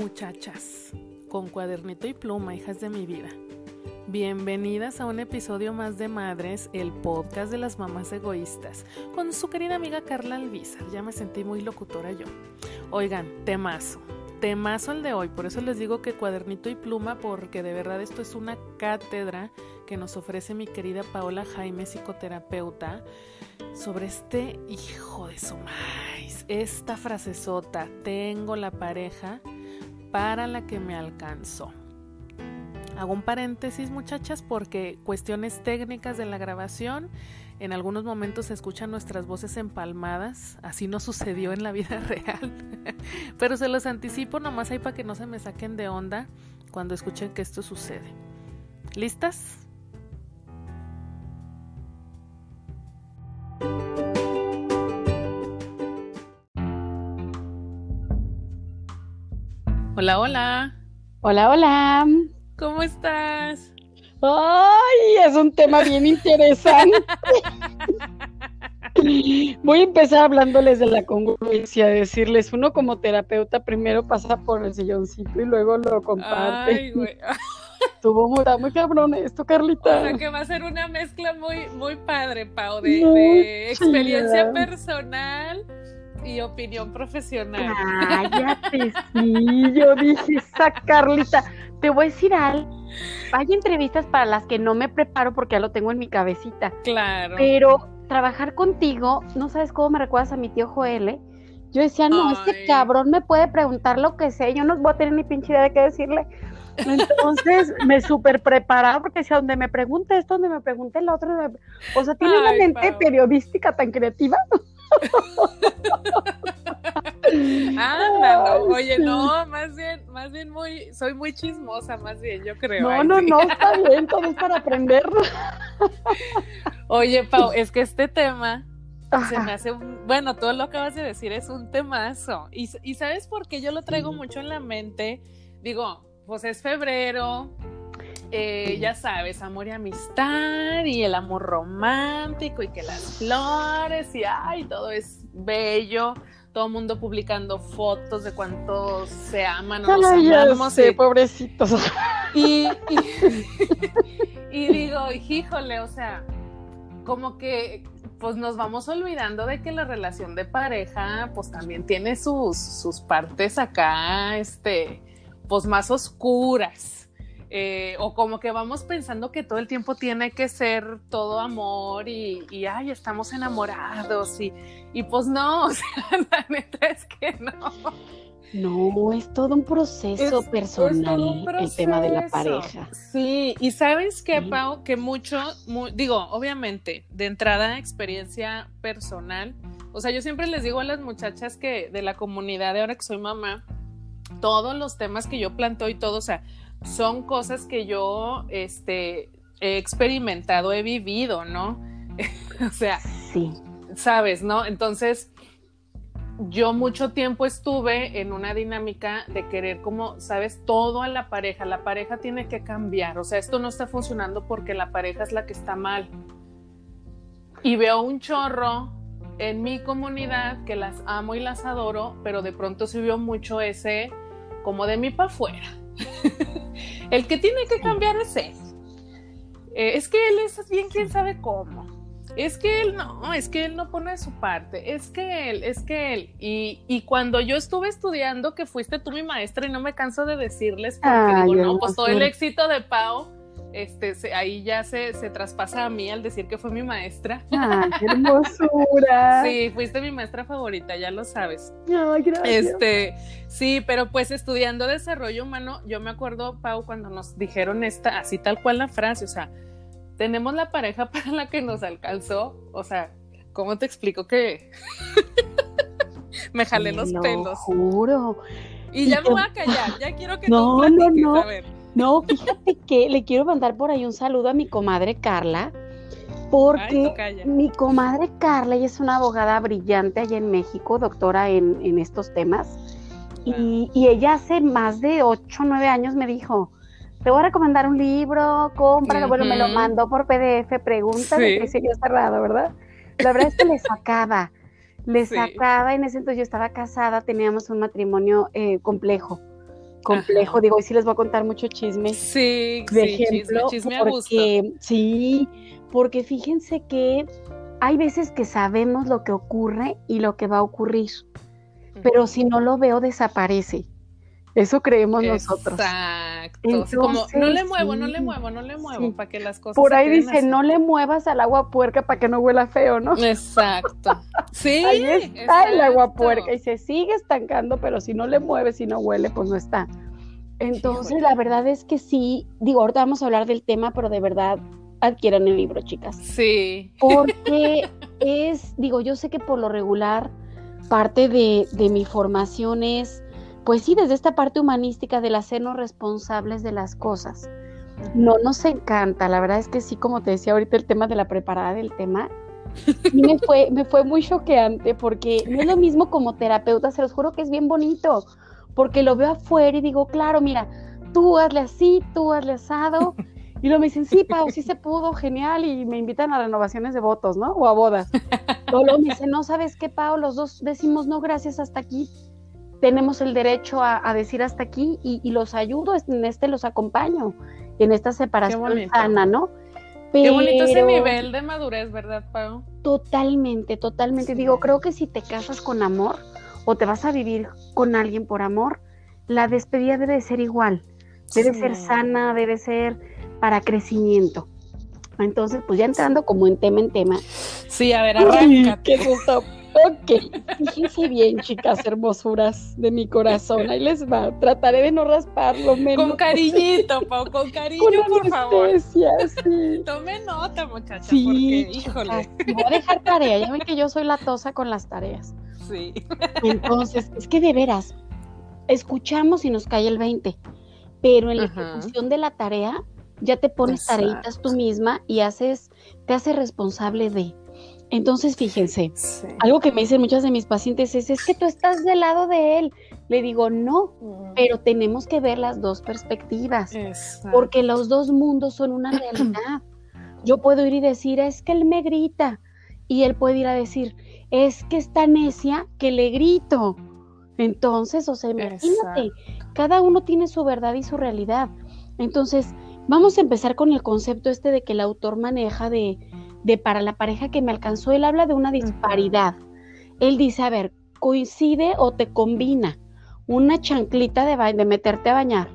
muchachas, con cuadernito y pluma, hijas de mi vida. Bienvenidas a un episodio más de Madres, el podcast de las mamás egoístas, con su querida amiga Carla Alvizar. Ya me sentí muy locutora yo. Oigan, temazo, temazo el de hoy, por eso les digo que cuadernito y pluma, porque de verdad esto es una cátedra que nos ofrece mi querida Paola Jaime, psicoterapeuta, sobre este hijo de su maíz, esta frasezota, tengo la pareja para la que me alcanzó. Hago un paréntesis muchachas porque cuestiones técnicas de la grabación, en algunos momentos se escuchan nuestras voces empalmadas, así no sucedió en la vida real, pero se los anticipo nomás ahí para que no se me saquen de onda cuando escuchen que esto sucede. ¿Listas? Hola, hola. Hola, hola. ¿Cómo estás? Ay, es un tema bien interesante. Voy a empezar hablándoles de la congruencia, decirles, uno como terapeuta primero pasa por el silloncito y luego lo comparte. Ay, güey. Estuvo muy, muy cabrón esto, Carlita. O sea que va a ser una mezcla muy, muy padre, Pau, de, experiencia personal y opinión profesional. Cállate, sí, yo dije, esa Carlita, te voy a decir algo. Hay entrevistas para las que no me preparo porque ya lo tengo en mi cabecita. Claro. Pero trabajar contigo, no sabes cómo me recuerdas a mi tío Joel, ¿eh? Yo decía, no, Ay. este cabrón me puede preguntar lo que sea, yo no voy a tener ni pinche idea de qué decirle. Entonces me súper preparaba porque decía, donde me pregunte esto, donde me pregunte el otro, donde me- o sea, tiene una mente Pau. periodística tan creativa. Anda, no. Oye, no, más bien, más bien muy, soy muy chismosa, más bien, yo creo. No, no, sí. no, está bien, todo es para aprender. Oye, Pau, es que este tema se me hace un, bueno, todo lo que acabas de decir es un temazo. Y, y ¿sabes por qué yo lo traigo mucho en la mente? Digo, pues es febrero, eh, ya sabes, amor y amistad y el amor romántico y que las flores y ay, todo es bello. Todo el mundo publicando fotos de cuánto se aman o nos Ay, amamos. sé, y- pobrecitos. y, y, y digo, híjole, o sea, como que pues nos vamos olvidando de que la relación de pareja pues también tiene sus, sus partes acá, este, pues más oscuras. Eh, o como que vamos pensando que todo el tiempo tiene que ser todo amor y, y ay, estamos enamorados y, y pues no, o sea, la neta es que no. No, es todo un proceso Es- personal es el tema de la pareja. Sí, y sabes qué. Pau, que mucho, mu- digo, obviamente, de entrada, experiencia personal. O sea, yo siempre les digo a las muchachas que de la comunidad de ahora que soy mamá, todos los temas que yo planteo y todo, o sea, son cosas que yo, este, he experimentado, he vivido, ¿no? o sea, Sí. sabes, ¿no? Entonces, yo mucho tiempo estuve en una dinámica de querer como, sabes, todo a la pareja. La pareja tiene que cambiar. O sea, esto no está funcionando porque la pareja es la que está mal. Y veo un chorro en mi comunidad que las amo y las adoro, pero de pronto se vio mucho ese como de mí para afuera. El que tiene que cambiar es él. Eh, es que él es bien quién sabe cómo. Es que él no, es que él no pone de su parte, es que él, es que él. Y, y cuando yo estuve estudiando, que fuiste tú mi maestra, y no me canso de decirles, porque digo, no, pues todo el éxito de Pau, este, se- ahí ya se, se traspasa a mí al decir que fue mi maestra. Ay, qué hermosura. Sí, fuiste mi maestra favorita, ya lo sabes. Ay, gracias. Este, sí, pero pues estudiando desarrollo humano, yo me acuerdo, Pau, cuando nos dijeron esta, así tal cual la frase, o sea, tenemos la pareja para la que nos alcanzó, o sea, ¿cómo te explico que me jalé los lo pelos? juro. Y y ya me voy a callar, ya quiero que No, tú no, no. a ver. No, fíjate que le quiero mandar por ahí un saludo a mi comadre Carla, porque mi comadre Carla, ella es una abogada brillante allá en México, doctora en, en estos temas, y, y ella hace más de 8 o 9 años me dijo, te voy a recomendar un libro, cómpralo, bueno, me lo mandó por PDF, pregúntale, Sí. que yo cerrado, ¿verdad? La verdad es que le sacaba, le Sí. sacaba, en ese entonces yo estaba casada, teníamos un matrimonio eh, complejo, complejo. Digo, hoy sí les voy a contar mucho chisme. Sí, de sí, ejemplo, chisme, chisme a gusto. sí, porque fíjense que hay veces que sabemos lo que ocurre y lo que va a ocurrir, pero si no lo veo desaparece. Eso creemos nosotros. Exacto. Como, no le muevo, no le muevo, no le muevo, sí. para que las cosas. Por ahí dice, así. no le muevas al agua puerca para que no huela feo, ¿no? Exacto. Sí. Ahí está el agua puerca y se sigue estancando, pero si no le mueves y no huele, pues no está. Entonces, la verdad es que sí, digo, ahorita vamos a hablar del tema, pero de verdad adquieran el libro, chicas. Sí. Porque es, digo, yo sé que por lo regular parte de, de mi formación es, pues sí, desde esta parte humanística del hacernos responsables de las cosas. No nos encanta, la verdad es que sí, como te decía ahorita el tema de la preparada del tema, sí me fue, me fue muy choqueante porque no es lo mismo como terapeuta, se los juro que es bien bonito, porque lo veo afuera y digo, claro, mira, tú hazle así, tú hazle asado, y luego me dicen, sí, Pau, sí se pudo, genial, y me invitan a renovaciones de votos, ¿no? O a bodas. Luego me dicen, no, ¿sabes qué, Pau? Los dos decimos, no, gracias, hasta aquí. Tenemos el derecho a, a decir hasta aquí y, y los ayudo, en este los acompaño, en esta separación sana, ¿no? Qué bonito ese nivel de madurez, ¿verdad, Pau? Totalmente, totalmente. Sí. Digo, creo que si te casas con amor o te vas a vivir con alguien por amor, la despedida debe de ser igual. Debe Sí. ser sana, debe ser para crecimiento. Entonces, pues ya entrando como en tema en tema. Sí, a ver, qué gusto. Ok, fíjense bien, chicas hermosuras de mi corazón. Ahí les va. Trataré de no rasparlo menos. Con cariñito, Pau, con cariño, con por favor. sí. Tome nota, muchacha, Sí, porque, chicas, híjole, Voy a dejar tarea. Ya ven que yo soy la tosa con las tareas. sí. Entonces, es que de veras, escuchamos y nos cae el 20, pero en la Ajá. ejecución de la tarea ya te pones tareitas tú misma y haces, te haces responsable de. Entonces, fíjense, sí. algo que me dicen muchas de mis pacientes es, es que tú estás del lado de él. Le digo, no, pero tenemos que ver las dos perspectivas, Exacto. porque los dos mundos son una realidad. Yo puedo ir y decir, es que él me grita, y él puede ir a decir, es que está necia que le grito. Entonces, o sea, imagínate, cada uno tiene su verdad y su realidad. Entonces, vamos a empezar con el concepto este de que el autor maneja de, de para la pareja que me alcanzó, él habla de una disparidad. Él dice, a ver, coincide o te combina una chanclita de, ba- de meterte a bañar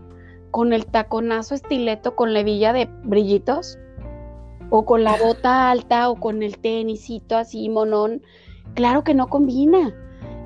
con el taconazo estileto con levilla de brillitos o con la bota alta o con el tenisito así monón. Claro que no combina.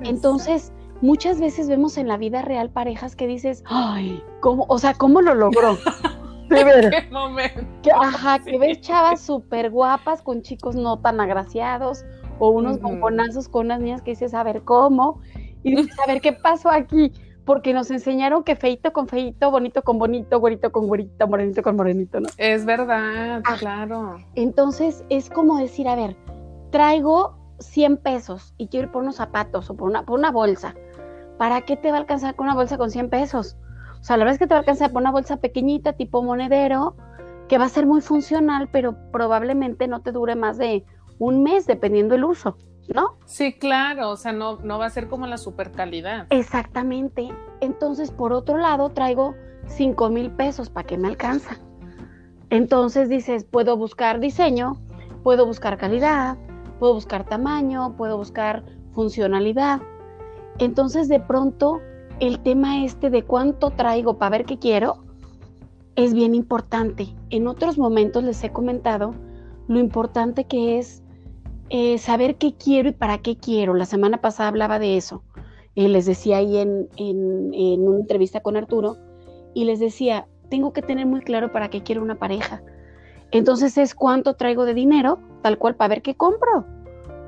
Entonces, muchas veces vemos en la vida real parejas que dices, ay, ¿cómo? O sea, ¿cómo lo logró? De veras. qué momento. Que, ajá, que ves chavas súper guapas con chicos no tan agraciados o unos bomponazos con unas niñas que dices, a ver cómo, y dices, a ver qué pasó aquí, porque nos enseñaron que feito con feito, bonito con bonito, güerito con güerito, morenito con morenito, ¿no? Es verdad, Ah. claro. Entonces es como decir, a ver, traigo 100 pesos y quiero ir por unos zapatos o por una, por una bolsa. ¿Para qué te va a alcanzar con una bolsa con 100 pesos? O sea, la verdad es que te va a alcanzar por una bolsa pequeñita, tipo monedero, que va a ser muy funcional, pero probablemente no te dure más de un mes, dependiendo el uso, ¿no? Sí, claro, o sea, no, no va a ser como la super calidad. Exactamente. Entonces, por otro lado, traigo 5 mil pesos, ¿para qué me alcanza? Entonces dices, puedo buscar diseño, puedo buscar calidad, puedo buscar tamaño, puedo buscar funcionalidad. Entonces, de pronto, el tema este de cuánto traigo para ver qué quiero es bien importante. En otros momentos les he comentado lo importante que es eh, saber qué quiero y para qué quiero. La semana pasada hablaba de eso. Eh, les decía ahí en, en, en una entrevista con Arturo y les decía, tengo que tener muy claro para qué quiero una pareja. Entonces es cuánto traigo de dinero, tal cual, para ver qué compro.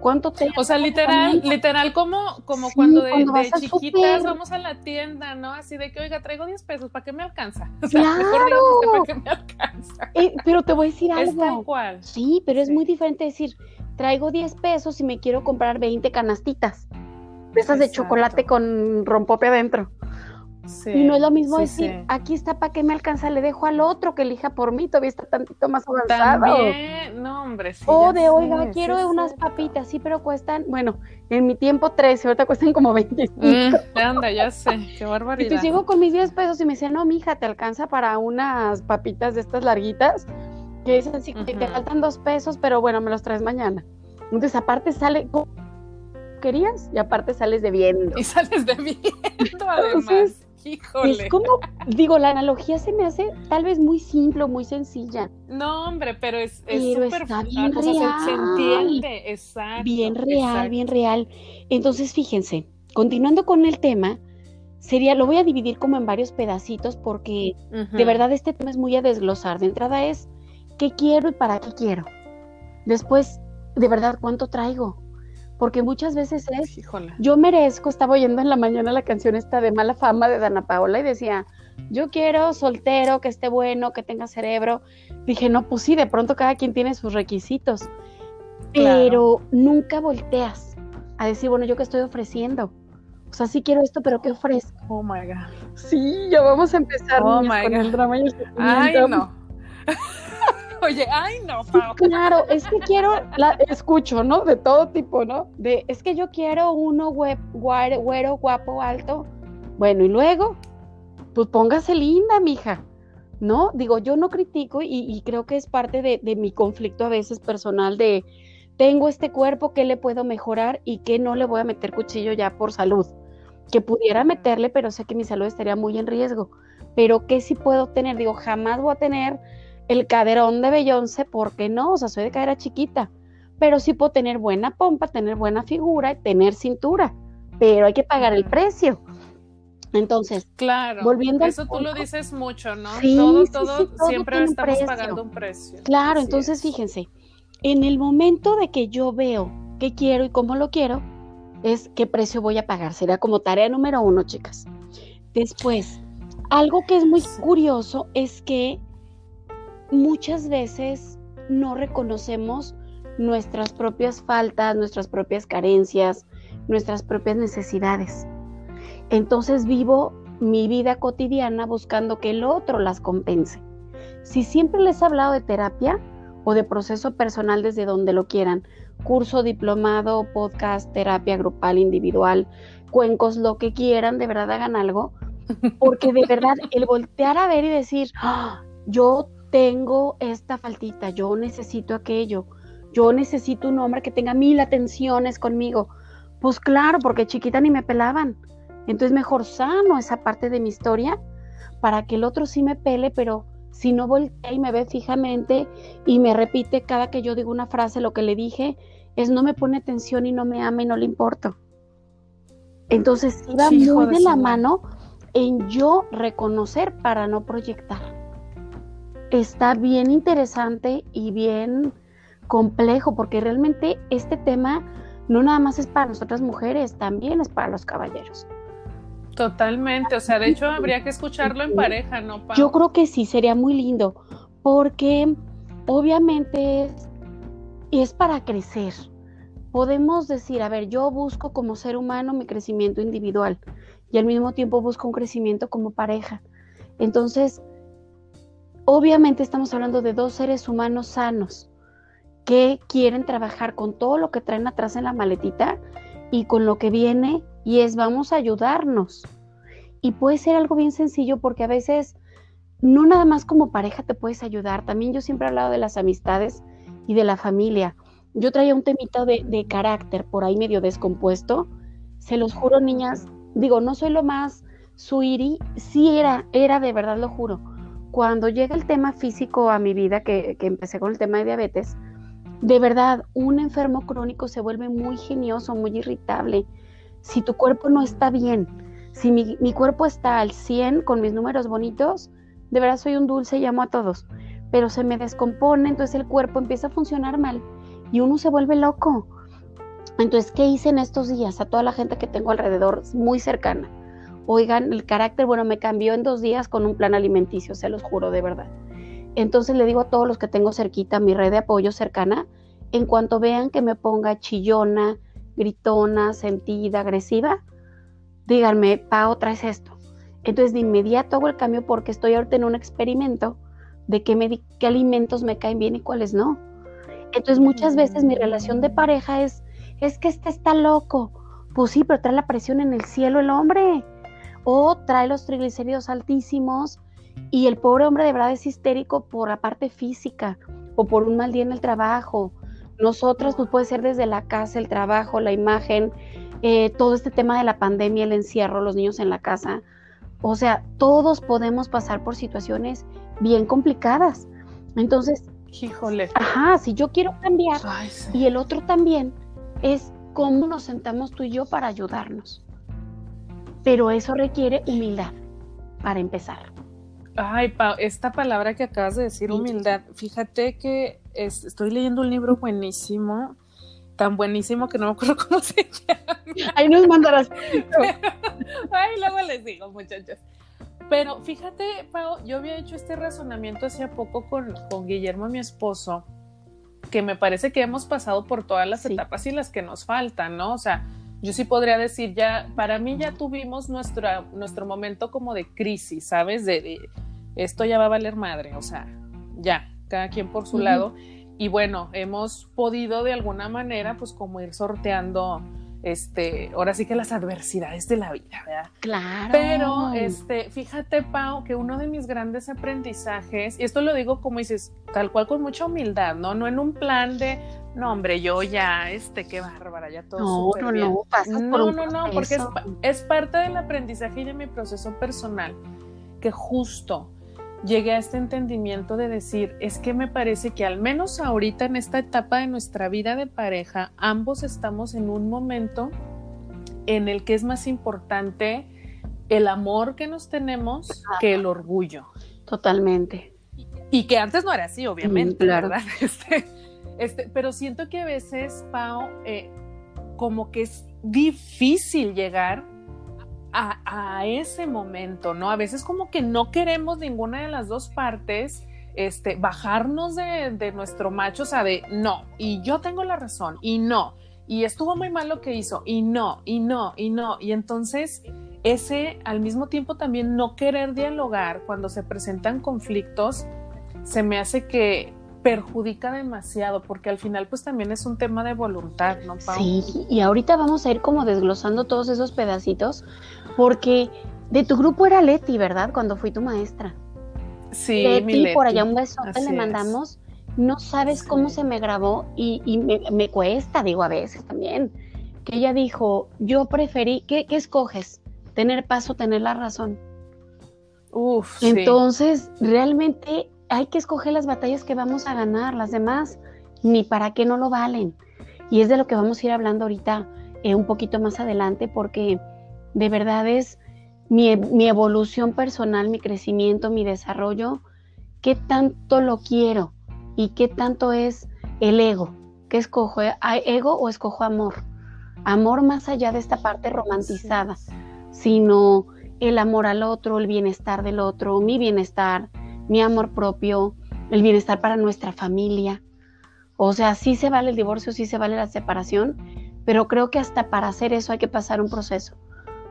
¿Cuánto tengo? O sea, literal, literal, como, como Sí, cuando de, cuando chiquitas vamos a la tienda, ¿no? Así de que, oiga, traigo 10 pesos, ¿para qué me alcanza? O ¡Claro! mejor dígame usted, ¿para qué me alcanza? Eh, pero te voy a decir Es tal algo. cual. Sí, pero es Sí. muy diferente decir, traigo 10 pesos y me quiero comprar 20 canastitas. Esas de chocolate con rompope adentro. Y no es lo mismo decir, aquí está para que me alcanza, le dejo al otro que elija por mí, todavía está tantito más avanzado. También, no, hombre, sí, O de, oiga, quiero unas papitas, sí, pero cuestan, bueno, en mi tiempo 13, ahorita cuestan como 25. Mm, anda, ya sé, qué barbaridad. Entonces llego con mis 10 pesos y me dice, no, mija, te alcanza para unas papitas de estas larguitas, que es así, que te faltan dos pesos, pero bueno, me los traes mañana. Entonces, aparte sale querías y aparte sales debiendo. Y sales debiendo, además. Híjole. Es como, digo, la analogía se me hace tal vez muy simple, muy sencilla. No, hombre, pero es súper está bien real. se, entiende, exacto. Bien real, bien real. Entonces, fíjense, continuando con el tema, sería, lo voy a dividir como en varios pedacitos porque de verdad este tema es muy a desglosar. De entrada es, ¿qué quiero y para qué quiero? Después, de verdad, ¿cuánto traigo? Porque muchas veces es, yo merezco, estaba oyendo en la mañana la canción esta de Mala Fama de Dana Paola y decía, yo quiero soltero, que esté bueno, que tenga cerebro. Dije, no, pues sí, de pronto cada quien tiene sus requisitos, pero nunca volteas a decir, bueno, yo qué estoy ofreciendo. O sea, sí quiero esto, pero ¿qué ofrezco? Oh my God. Sí, ya vamos a empezar oh my con el drama y el Ay, no. Oye, ay, no, Claro, es que quiero, la escucho, ¿no? De todo tipo, ¿no? De, es que yo quiero uno web, güero, guapo, alto. Bueno, y luego, pues póngase linda, mija. ¿No? Digo, yo no critico y, creo que es parte de, de, mi conflicto a veces personal de, tengo este cuerpo, ¿qué le puedo mejorar y qué no le voy a meter cuchillo ya por salud? Que pudiera meterle, pero sé que mi salud estaría muy en riesgo. Pero ¿qué sí puedo tener? Digo, jamás voy a tener el caderón de Beyoncé, porque no? O sea, soy de cadera chiquita, pero sí puedo tener buena pompa, tener buena figura tener cintura, pero hay que pagar el precio. Entonces, claro, volviendo eso tú lo dices mucho, ¿no? todo, todo, siempre estamos pagando un precio. Claro, entonces fíjense, en el momento de que yo veo qué quiero y cómo lo quiero, es qué precio voy a pagar. Sería como tarea número uno, chicas. Después, algo que es muy curioso es que muchas veces no reconocemos nuestras propias faltas, nuestras propias carencias, nuestras propias necesidades. Entonces vivo mi vida cotidiana buscando que el otro las compense. Si siempre les he hablado de terapia o de proceso personal desde donde lo quieran, curso, diplomado, podcast, terapia grupal, individual, cuencos, lo que quieran, de verdad hagan algo, porque de verdad el voltear a ver y decir, ¡Ah! yo tengo esta faltita, yo necesito aquello, yo necesito un hombre que tenga mil atenciones conmigo. Pues claro, porque chiquita ni me pelaban. Entonces mejor sano esa parte de mi historia para que el otro sí me pele, pero si no voltea y me ve fijamente y me repite cada que yo digo una frase, lo que le dije es no me pone atención y no me ama y no le importo. Entonces iba muy de la mano en yo reconocer para no proyectar está bien interesante y bien complejo, porque realmente este tema no nada más es para nosotras mujeres, también es para los caballeros. Totalmente, o sea, de hecho habría que escucharlo en pareja, ¿no? Yo creo que sí, sería muy lindo, porque obviamente es, es para crecer. Podemos decir, a ver, yo busco como ser humano mi crecimiento individual y al mismo tiempo busco un crecimiento como pareja. Entonces, Obviamente estamos hablando de dos seres humanos sanos que quieren trabajar con todo lo que traen atrás en la maletita y con lo que viene y es vamos a ayudarnos. Y puede ser algo bien sencillo porque a veces no nada más como pareja te puedes ayudar, también yo siempre he hablado de las amistades y de la familia. Yo traía un temito de, de carácter por ahí medio descompuesto. Se los juro, niñas, digo, no soy lo más suiri, sí era, era de verdad, lo juro cuando llega el tema físico a mi vida, que, empecé con el tema de diabetes, de verdad, un enfermo crónico se vuelve muy genioso, muy irritable. Si tu cuerpo no está bien, si mi, cuerpo está al 100 con mis números bonitos, de verdad soy un dulce y amo a todos, pero se me descompone, entonces el cuerpo empieza a funcionar mal y uno se vuelve loco. Entonces, ¿qué hice en estos días? A toda la gente que tengo alrededor, muy cercana oigan, el carácter, bueno, me cambió en dos días con un plan alimenticio, se los juro de verdad. Entonces le digo a todos los que tengo cerquita, mi red de apoyo cercana, en cuanto vean que me ponga chillona, gritona, sentida, agresiva, díganme, Pao, traes esto. Entonces de inmediato hago el cambio porque estoy ahorita en un experimento de qué, qué alimentos me caen bien y cuáles no. Entonces muchas veces mi relación de pareja es, es que este está loco. Pues sí, pero trae la presión en el cielo el hombre. O trae los triglicéridos altísimos y el pobre hombre de verdad es histérico por la parte física o por un mal día en el trabajo. Nosotros, pues puede ser desde la casa, el trabajo, la imagen, eh, todo este tema de la pandemia, el encierro, los niños en la casa. O sea, todos podemos pasar por situaciones bien complicadas. Entonces, híjole. Ajá, si yo quiero cambiar y el otro también, es cómo nos sentamos tú y yo para ayudarnos. Pero eso requiere humildad para empezar. Ay, Pau, esta palabra que acabas de decir, humildad, fíjate que estoy leyendo un libro buenísimo, tan buenísimo que no me acuerdo cómo se llama. Ahí nos mandarás. Ay, luego les digo, muchachos. Pero fíjate, Pau, yo había hecho este razonamiento hace poco con, con Guillermo, mi esposo, que me parece que hemos pasado por todas las etapas y las que nos faltan, ¿no? O sea, yo sí podría decir ya, para mí ya tuvimos nuestra, nuestro momento como de crisis, ¿sabes? De, esto ya va a valer madre, o sea, ya, cada quien por su lado. Y bueno, hemos podido de alguna manera, pues como ir sorteando, este, ahora sí que las adversidades de la vida, ¿verdad? Claro. Pero, este, fíjate, Pau, que uno de mis grandes aprendizajes, y esto lo digo como dices, tal cual con mucha humildad, ¿no? No en un plan de, no, hombre, yo ya, este, qué bárbara, ya todo. No, no, bien. no, pasas no, por no, no, porque es, es, parte del aprendizaje y de mi proceso personal que justo llegué a este entendimiento de decir, es que me parece que al menos ahorita en esta etapa de nuestra vida de pareja, ambos estamos en un momento en el que es más importante el amor que nos tenemos que el orgullo. Totalmente. Y que antes no era así, obviamente, ¿verdad? Este, este, pero siento que a veces, Pau, eh, como que es difícil llegar a, ese momento, ¿no? A veces como que no queremos ninguna de las dos partes. Este, bajarnos de, de nuestro macho, o sea, de no, y yo tengo la razón, y no, y estuvo muy mal lo que hizo, y no, y no, y no, y entonces ese al mismo tiempo también no querer dialogar cuando se presentan conflictos, se me hace que perjudica demasiado, porque al final pues también es un tema de voluntad, ¿no, Pau? Sí, y ahorita vamos a ir como desglosando todos esos pedacitos, porque de tu grupo era Leti, ¿verdad? Cuando fui tu maestra. Sí, Leti, mi Leti. por allá un besote le mandamos. No sabes cómo se me grabó y, me, cuesta, digo a veces también, que ella dijo, yo preferí, ¿qué, qué escoges? ¿Tener paz o tener la razón? Uf, Entonces, realmente hay que escoger las batallas que vamos a ganar, las demás ni para qué no lo valen. Y es de lo que vamos a ir hablando ahorita eh, un poquito más adelante, porque de verdad es mi, mi, evolución personal, mi crecimiento, mi desarrollo, qué tanto lo quiero y qué tanto es el ego. ¿Qué escojo? ¿Ego o escojo amor? Amor más allá de esta parte romantizada, sino el amor al otro, el bienestar del otro, mi bienestar, mi amor propio, el bienestar para nuestra familia. O sea, sí se vale el divorcio, sí se vale la separación, pero creo que hasta para hacer eso hay que pasar un proceso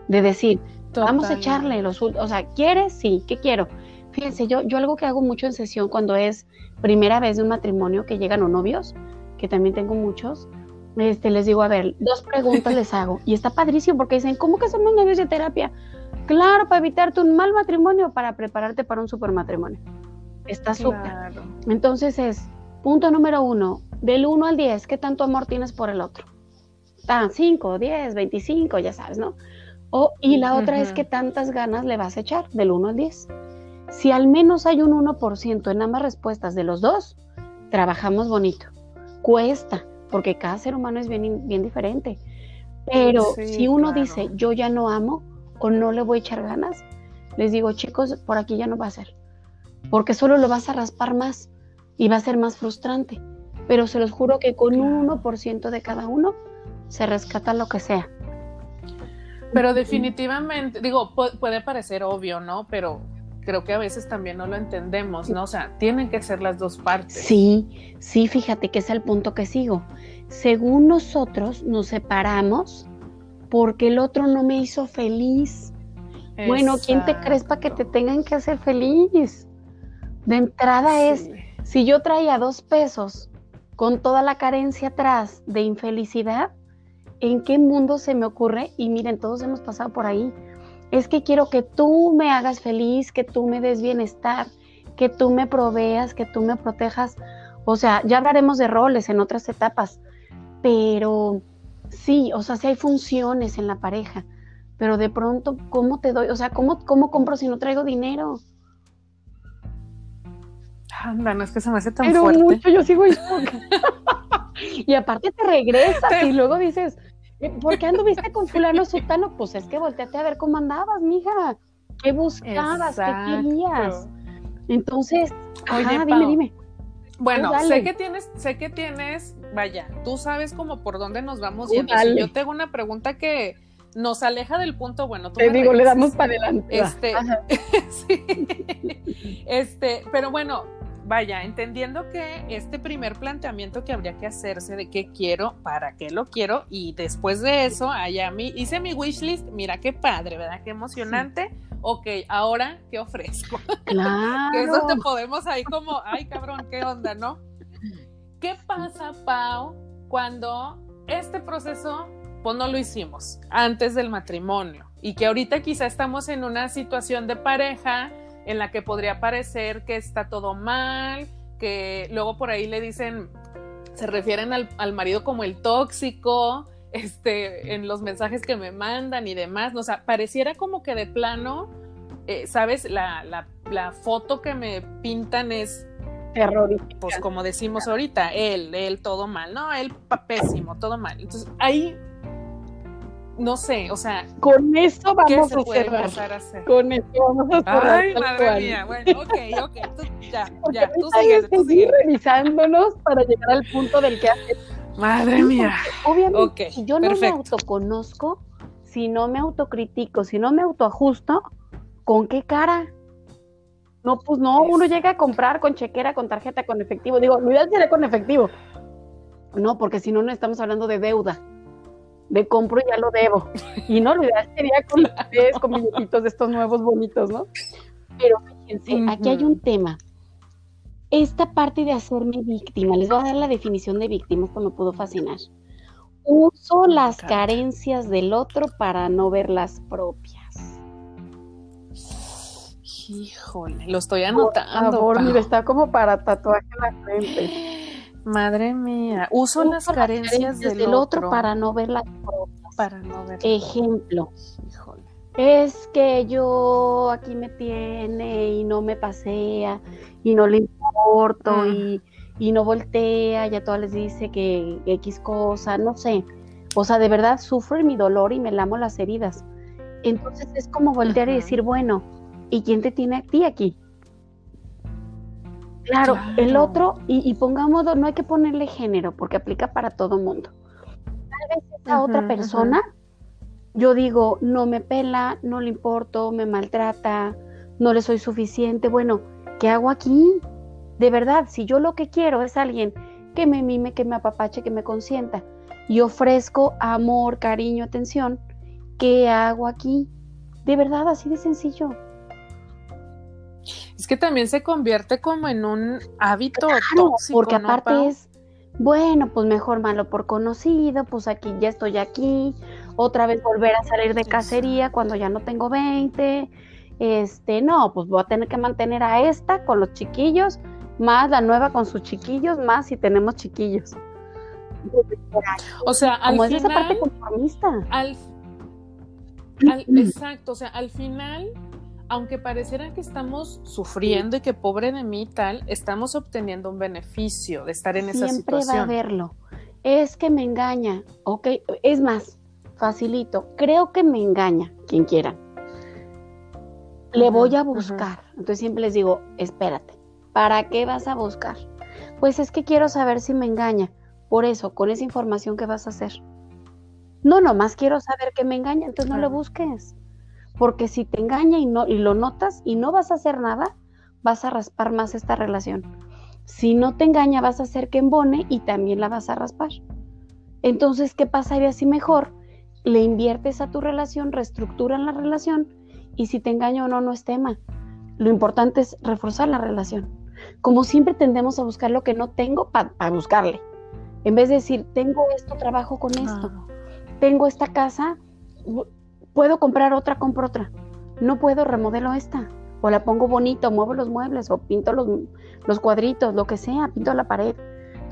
de decir, vamos a echarle los, o sea, ¿quieres? Sí, ¿qué quiero? Fíjense, yo, yo algo que hago mucho en sesión cuando es primera vez de un matrimonio que llegan o novios, que también tengo muchos, este, les digo, a ver, dos preguntas les hago. Y está padrísimo porque dicen, ¿cómo que somos novios de terapia? Claro, para evitarte un mal matrimonio o para prepararte para un super matrimonio. Está súper. Entonces es, punto número uno, del 1 al 10, ¿qué tanto amor tienes por el otro? Ah, 5, 10, 25, ya sabes, ¿no? O, y la otra es qué tantas ganas le vas a echar, del 1 al 10. Si al menos hay un 1% en ambas respuestas de los dos, trabajamos bonito. Cuesta, porque cada ser humano es bien, bien diferente. Pero si uno dice, yo ya no amo, o no le voy a echar ganas, les digo, chicos, por aquí ya no va a ser, porque solo lo vas a raspar más y va a ser más frustrante. Pero se los juro que con un 1% de cada uno se rescata lo que sea. Pero definitivamente, digo, puede parecer obvio, ¿no? Pero creo que a veces también no lo entendemos, ¿no? O sea, tienen que ser las dos partes. Sí, sí, fíjate que es el punto que sigo. Según nosotros nos separamos porque el otro no me hizo feliz, Bueno, ¿quién te crees para que te tengan que hacer feliz? De entrada es, si yo traía dos pesos con toda la carencia atrás de infelicidad, ¿en qué mundo se me ocurre? Y miren, todos hemos pasado por ahí. Es que quiero que tú me hagas feliz, que tú me des bienestar, que tú me proveas, que tú me protejas. O sea, ya hablaremos de roles en otras etapas, pero sí, o sea, sí hay funciones en la pareja, pero de pronto, ¿cómo te doy? O sea, ¿cómo, cómo compro si no traigo dinero? Anda, no es que se me hace tan pero fuerte. mucho, yo sigo Y aparte te regresas y luego dices, eh, ¿por qué anduviste con fulano sutano? Pues es que volteate a ver cómo andabas, mija. ¿Qué buscabas? ¿Qué querías? Entonces, Oye, ajá, dime, dime. Bueno, sé que tienes, sé que tienes, vaya, tú sabes como por dónde nos vamos yendo. Si yo tengo una pregunta que nos aleja del punto bueno, tú Te digo, le damos para adelante. Este, sí. Este, pero bueno, vaya, entendiendo que este primer planteamiento que habría que hacerse de qué quiero, para qué lo quiero, y después de eso, allá mi, hice mi wishlist, mira qué padre, ¿verdad? Qué emocionante. Ok, ahora, ¿qué ofrezco? Claro. que es donde podemos ahí como, ay cabrón, ¿qué onda, no? ¿Qué pasa, Pau, cuando este proceso, pues no lo hicimos antes del matrimonio? Y que ahorita quizá estamos en una situación de pareja en la que podría parecer que está todo mal, que luego por ahí le dicen, se refieren al, marido como el tóxico, este, en los mensajes que me mandan y demás, o sea, pareciera como que de plano, eh, ¿sabes? La foto que me pintan es Terrorífica. pues como decimos ahorita, él, él todo mal, no, él pa- pésimo, todo mal. Entonces, ahí, no sé, o sea, Con eso ¿qué vamos a cerrar. a hacer? Con eso vamos a cerrar. Ay, madre cual. mía, bueno, ok, ok, ya, Porque ya, tú que tú seguir revisándonos para llegar al punto del que hace. Madre mía. Obviamente, Ok, si yo no perfecto. me autoconozco, si no me autocritico, si no me autoajusto, ¿con qué cara? No, pues no, uno llega a comprar con chequera, con tarjeta, con efectivo. Digo, lo ideal sería con efectivo. No, porque si no, no estamos hablando de deuda. De compro y ya lo debo. Y no, lo ideal sería con liquidez, con billetitos de estos nuevos bonitos, ¿no? Pero fíjense, aquí hay un tema. Esta parte de hacerme víctima, les voy a dar la definición de víctima, esto me pudo fascinar. Uso las carencias del otro para no ver las propias. Híjole, lo estoy Por anotando. favor, Pau. mira, está como para tatuaje en la frente. Madre mía, uso las Uso carencias del, del otro otro para no ver las propias. para no ver. Ejemplo, Híjole. es que yo aquí me tiene y no me pasea y no le importo Mm. y, y no voltea, ya todas les dice que X cosa, no sé. O sea, de verdad sufro mi dolor y me lamo las heridas. Entonces es como voltear y decir, bueno, ¿y quién te tiene a ti aquí? Claro, el otro, y, y pongámoslo, no hay que ponerle género porque aplica para todo mundo. Tal vez esa otra persona, yo digo, no me pela, no le importo, me maltrata, no le soy suficiente. Bueno, ¿qué hago aquí? De verdad, si yo lo que quiero es alguien que me mime, que me apapache, que me consienta y ofrezco amor, cariño, atención, ¿qué hago aquí? De verdad, así de sencillo. Es que también se convierte como en un hábito Claro, tóxico, porque ¿no, aparte Pau? es, bueno, pues mejor malo por conocido, pues aquí ya estoy aquí, otra vez volver a salir de cacería cuando ya no tengo 20, este, no, pues voy a tener que mantener a esta con los chiquillos, más la nueva con sus chiquillos, más si tenemos chiquillos. O sea, al Como es esa final, parte conformista. al, al- exacto, o sea, al final, aunque pareciera que estamos sufriendo y que pobre de mí tal, estamos obteniendo un beneficio de estar en esa Siempre va a situación. haberlo. Es que me engaña, ok, es más, facilito, creo que me engaña, quien quiera. Le voy a buscar. Entonces siempre les digo, espérate, ¿para qué vas a buscar? Pues es que quiero saber si me engaña. Por eso, con esa información, ¿qué vas a hacer? No, nomás quiero saber que me engaña, entonces no Claro. busques. Porque si te engaña y, no, y lo notas y no vas a hacer nada, vas a raspar más esta relación. Si no te engaña, vas a hacer que embone y también la vas a raspar. Entonces, ¿qué pasaría si mejor le inviertes a tu relación, reestructuran la relación y si te engaño o no, no es tema. Lo importante es reforzar la relación. Como siempre tendemos a buscar lo que no tengo para buscarle. En vez de decir, tengo esto, trabajo con esto. Tengo esta casa, puedo comprar otra, compro otra. No puedo, remodelo esta. O la pongo bonito, muevo los muebles, o pinto los, los cuadritos, lo que sea, pinto la pared.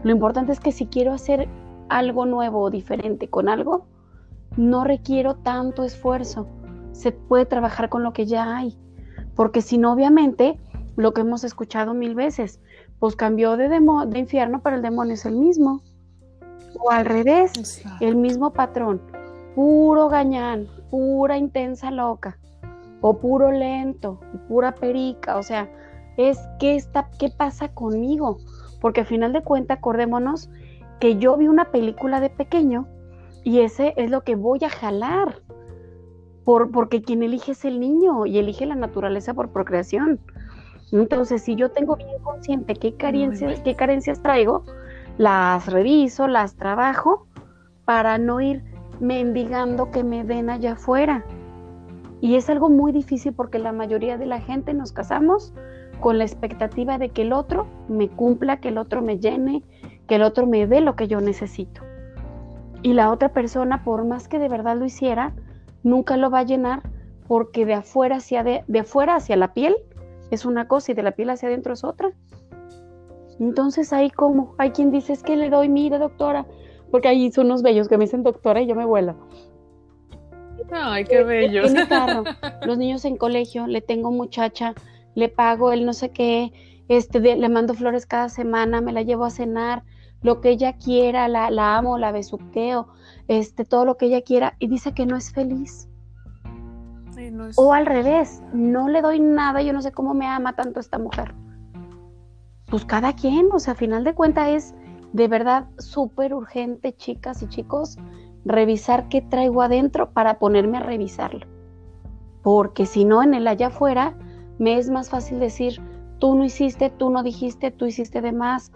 Lo importante es que si quiero hacer algo nuevo o diferente con algo, no requiero tanto esfuerzo. Se puede trabajar con lo que ya hay. Porque si no, obviamente, lo que hemos escuchado mil veces, pues cambió de, de infierno, pero el demonio es el mismo. O al revés, el mismo patrón. Puro gañán, pura intensa loca. O puro lento, pura perica. O sea, es qué, está, qué pasa conmigo. Porque al final de cuentas, acordémonos que yo vi una película de pequeño y ese es lo que voy a jalar. Por, porque quien elige es el niño y elige la naturaleza por procreación. Entonces, si yo tengo bien consciente qué carencias, qué carencias traigo, las reviso, las trabajo para no ir mendigando que me den allá afuera. Y es algo muy difícil porque la mayoría de la gente nos casamos con la expectativa de que el otro me cumpla, que el otro me llene, que el otro me dé lo que yo necesito. Y la otra persona, por más que de verdad lo hiciera, nunca lo va a llenar porque de afuera hacia, de, afuera hacia la piel es una cosa y de la piel hacia adentro es otra. Entonces ahí como, hay quien dice es que le doy, mire doctora, porque ahí son unos bellos que me dicen doctora y yo me vuelo. Ay, qué bellos. los niños en colegio, le tengo muchacha, le pago el no sé qué, este, le mando flores cada semana, me la llevo a cenar, lo que ella quiera, la, la amo, la besuqueo, este, todo lo que ella quiera, y dice que no es feliz. O al revés, no le doy nada, yo no sé cómo me ama tanto esta mujer. Pues cada quien, o sea, a final de cuentas es de verdad súper urgente, chicas y chicos, revisar qué traigo adentro para ponerme a revisarlo. Porque si no, en el allá afuera, me es más fácil decir, tú no hiciste, tú no dijiste, tú hiciste de más.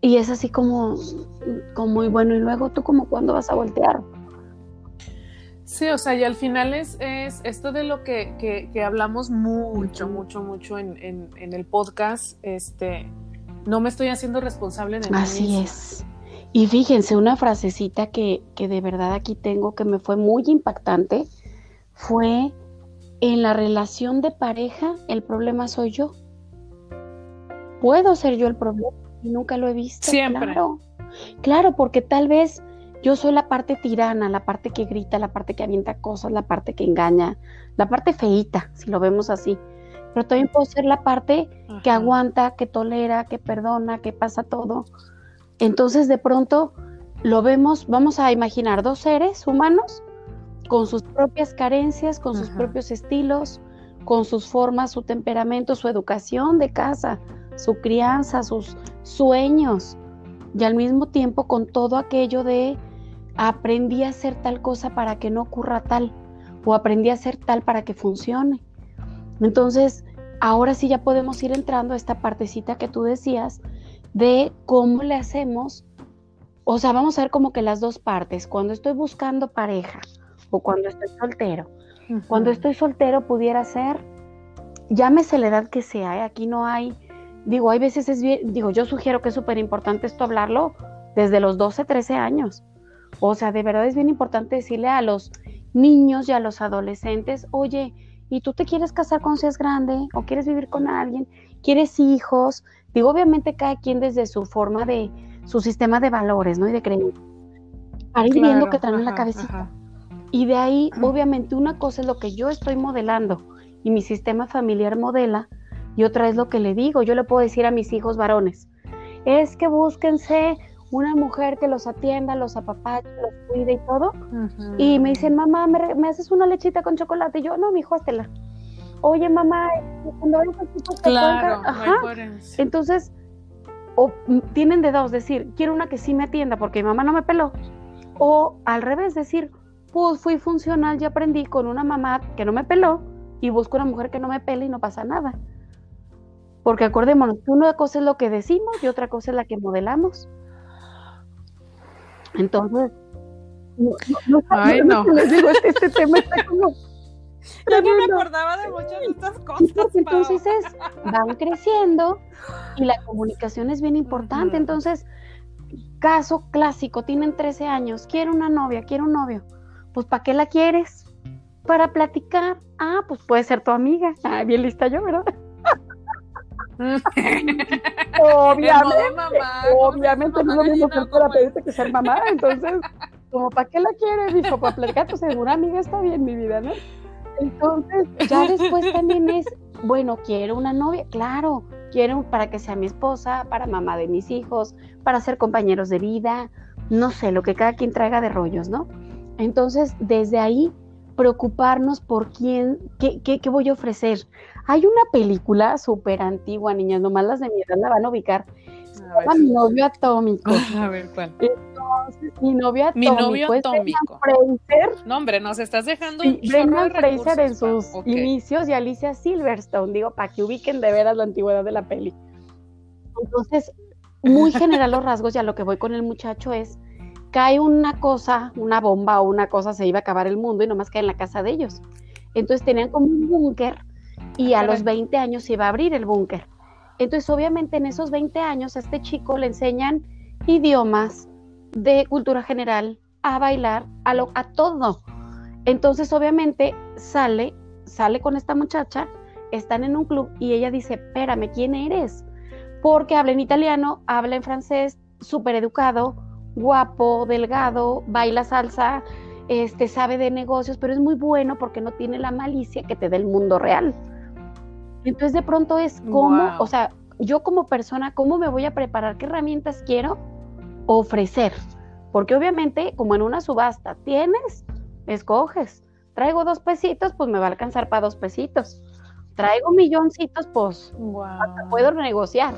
Y es así como, como muy bueno. Y luego tú como cuando vas a voltear. Sí, o sea, y al final es, es esto de lo que, que, hablamos mucho, mucho, mucho en, en, el podcast, este, no me estoy haciendo responsable de nada. Así es. Y fíjense, una frasecita que, que de verdad aquí tengo que me fue muy impactante fue en la relación de pareja, el problema soy yo. Puedo ser yo el problema y nunca lo he visto. Siempre. Claro, claro porque tal vez yo soy la parte tirana, la parte que grita, la parte que avienta cosas, la parte que engaña, la parte feita, si lo vemos así. Pero también puedo ser la parte que aguanta, que tolera, que perdona, que pasa todo. Entonces de pronto lo vemos, vamos a imaginar dos seres humanos con sus propias carencias, con sus propios estilos, con sus formas, su temperamento, su educación de casa, su crianza, sus sueños, y al mismo tiempo con todo aquello de aprendí a hacer tal cosa para que no ocurra tal, o aprendí a hacer tal para que funcione. Entonces, ahora sí ya podemos ir entrando a esta partecita que tú decías de cómo le hacemos, o sea, vamos a ver como que las dos partes, cuando estoy buscando pareja, o cuando estoy soltero. Cuando estoy soltero pudiera ser, llámese la edad que sea, ¿eh? aquí no hay, digo, hay veces es bien, digo, yo sugiero que es súper importante esto hablarlo desde los 12, 13 años. O sea, de verdad es bien importante decirle a los niños y a los adolescentes, oye, ¿y tú te quieres casar cuando seas grande? ¿O quieres vivir con alguien? ¿Quieres hijos? Digo, obviamente cada quien desde su forma de, su sistema de valores, ¿no? Y de creencia. Para ir viendo que traen en la cabecita. Y de ahí, obviamente, una cosa es lo que yo estoy modelando y mi sistema familiar modela, y otra es lo que le digo. Yo le puedo decir a mis hijos varones, es que búsquense una mujer que los atienda, los apapache, los cuide y todo. Y me dicen, mamá, ¿me, haces una lechita con chocolate? Y yo, no, mi hijo, haztela. Oye, mamá, cuando claro, Ajá. Entonces, o tienen de dos, decir, quiero una que sí me atienda porque mi mamá no me peló. O al revés, decir, pues fui funcional y aprendí con una mamá que no me peló y busco una mujer que no me pele y no pasa nada. Porque acordémonos, una cosa es lo que decimos y otra cosa es la que modelamos. Entonces, no, Ay, no. Les digo, este, este, tema está como... Yo no me acordaba de muchas de estas cosas. entonces es, van creciendo y la comunicación es bien importante. Entonces, caso clásico, tienen 13 años, quiero una novia, quiero un novio. Pues, ¿para qué la quieres? Para platicar. Ah, pues puede ser tu amiga. Ah, bien lista yo, ¿verdad? obviamente, mamá, obviamente no es lo mismo ser terapeuta que ser mamá, entonces, como para qué la quieres, dijo, para platicar, pues una amiga está bien, mi vida, ¿no? Entonces, ya después también es, bueno, quiero una novia, claro, quiero para que sea mi esposa, para mamá de mis hijos, para ser compañeros de vida, no sé, lo que cada quien traiga de rollos, ¿no? Entonces, desde ahí, preocuparnos por quién, qué, qué, qué voy a ofrecer. Hay una película súper antigua, niñas, nomás las de mi edad la van a ubicar. mi novio atómico. A ver cuál. mi novio atómico. Mi novio atómico. No, hombre, nos estás dejando sí, Brendan Fraser en sus inicios y Alicia Silverstone, digo, para que ubiquen de veras la antigüedad de la peli. Entonces, muy general los rasgos, y a lo que voy con el muchacho es, cae una cosa, una bomba o una cosa, se iba a acabar el mundo y nomás cae en la casa de ellos. Entonces tenían como un búnker y a los 20 años se iba a abrir el búnker. Entonces, obviamente, en esos 20 años a este chico le enseñan idiomas de cultura general, a bailar, a, lo, a todo. Entonces, obviamente, sale, sale con esta muchacha, están en un club y ella dice, espérame, ¿quién eres? Porque habla en italiano, habla en francés, súper educado, guapo, delgado, baila salsa, este, sabe de negocios, pero es muy bueno porque no tiene la malicia que te da el mundo real. Entonces de pronto es como, o sea, yo como persona, ¿cómo me voy a preparar? ¿Qué herramientas quiero ofrecer? Porque obviamente, como en una subasta, tienes, escoges. Traigo dos pesitos, pues me va a alcanzar para dos pesitos. Traigo milloncitos, pues puedo negociar,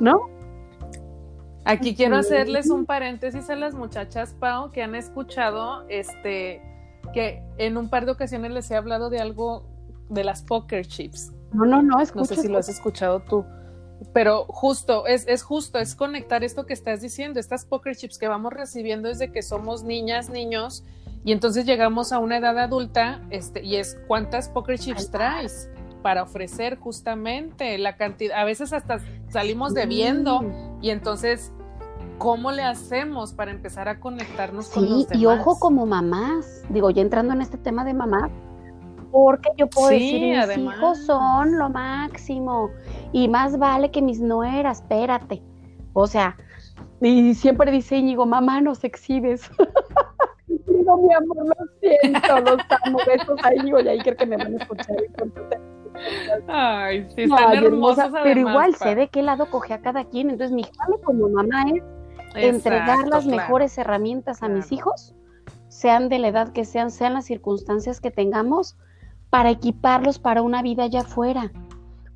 ¿no? Aquí quiero hacerles un paréntesis a las muchachas, Pau, que han escuchado, este, que en un par de ocasiones les he hablado de algo de las poker chips. No, no, no, No sé si lo has escuchado tú. Pero justo, es, es justo, es conectar esto que estás diciendo, estas poker chips que vamos recibiendo desde que somos niñas, niños, y entonces llegamos a una edad adulta, este, y es cuántas poker chips traes para ofrecer justamente la cantidad, a veces hasta salimos debiendo, y entonces ¿cómo le hacemos para empezar a conectarnos con los demás? Y ojo como mamás, digo, ya entrando en este tema de mamá, porque yo puedo decir, mis hijos son lo máximo y más vale que mis nueras, espérate. O sea, y siempre dice Íñigo, mamá, nos exhibes. no, mi amor, lo siento, los amo, besos a Íñigo y ahí creo que me van a escuchar. Ay, sí, están hermosas Pero igual sé de qué lado coge a cada quien, entonces mi jale como mamá es entregar las mejores herramientas a mis hijos, sean de la edad que sean, sean las circunstancias que tengamos, para equiparlos para una vida allá afuera.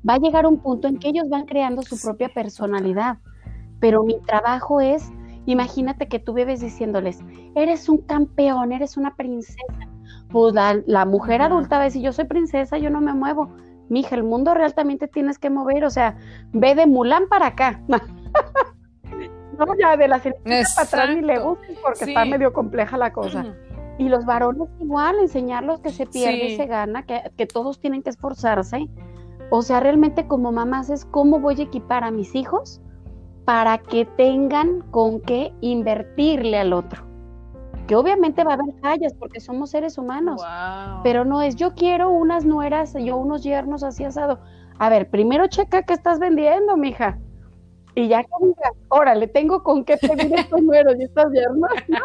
Va a llegar un punto en que ellos van creando su propia personalidad, pero mi trabajo es, imagínate que tú bebes diciéndoles, eres un campeón, eres una princesa. Pues la, mujer adulta va a decir, yo soy princesa, yo no me muevo. Mija, el mundo real también te tienes que mover, o sea, ve de Mulan para acá. no, ya de la para atrás ni le busques porque está medio compleja la cosa. Y los varones igual, enseñarlos que se pierde, se gana, que, que, todos tienen que esforzarse. O sea, realmente como mamás es cómo voy a equipar a mis hijos para que tengan con qué invertirle al otro. Que obviamente va a haber fallas porque somos seres humanos. Pero no es yo quiero unas nueras, yo unos yernos así asado. A ver, primero checa qué estás vendiendo, mija. Y ya que digas, órale, tengo con qué pedir estos nueros y estas yernas, ¿no?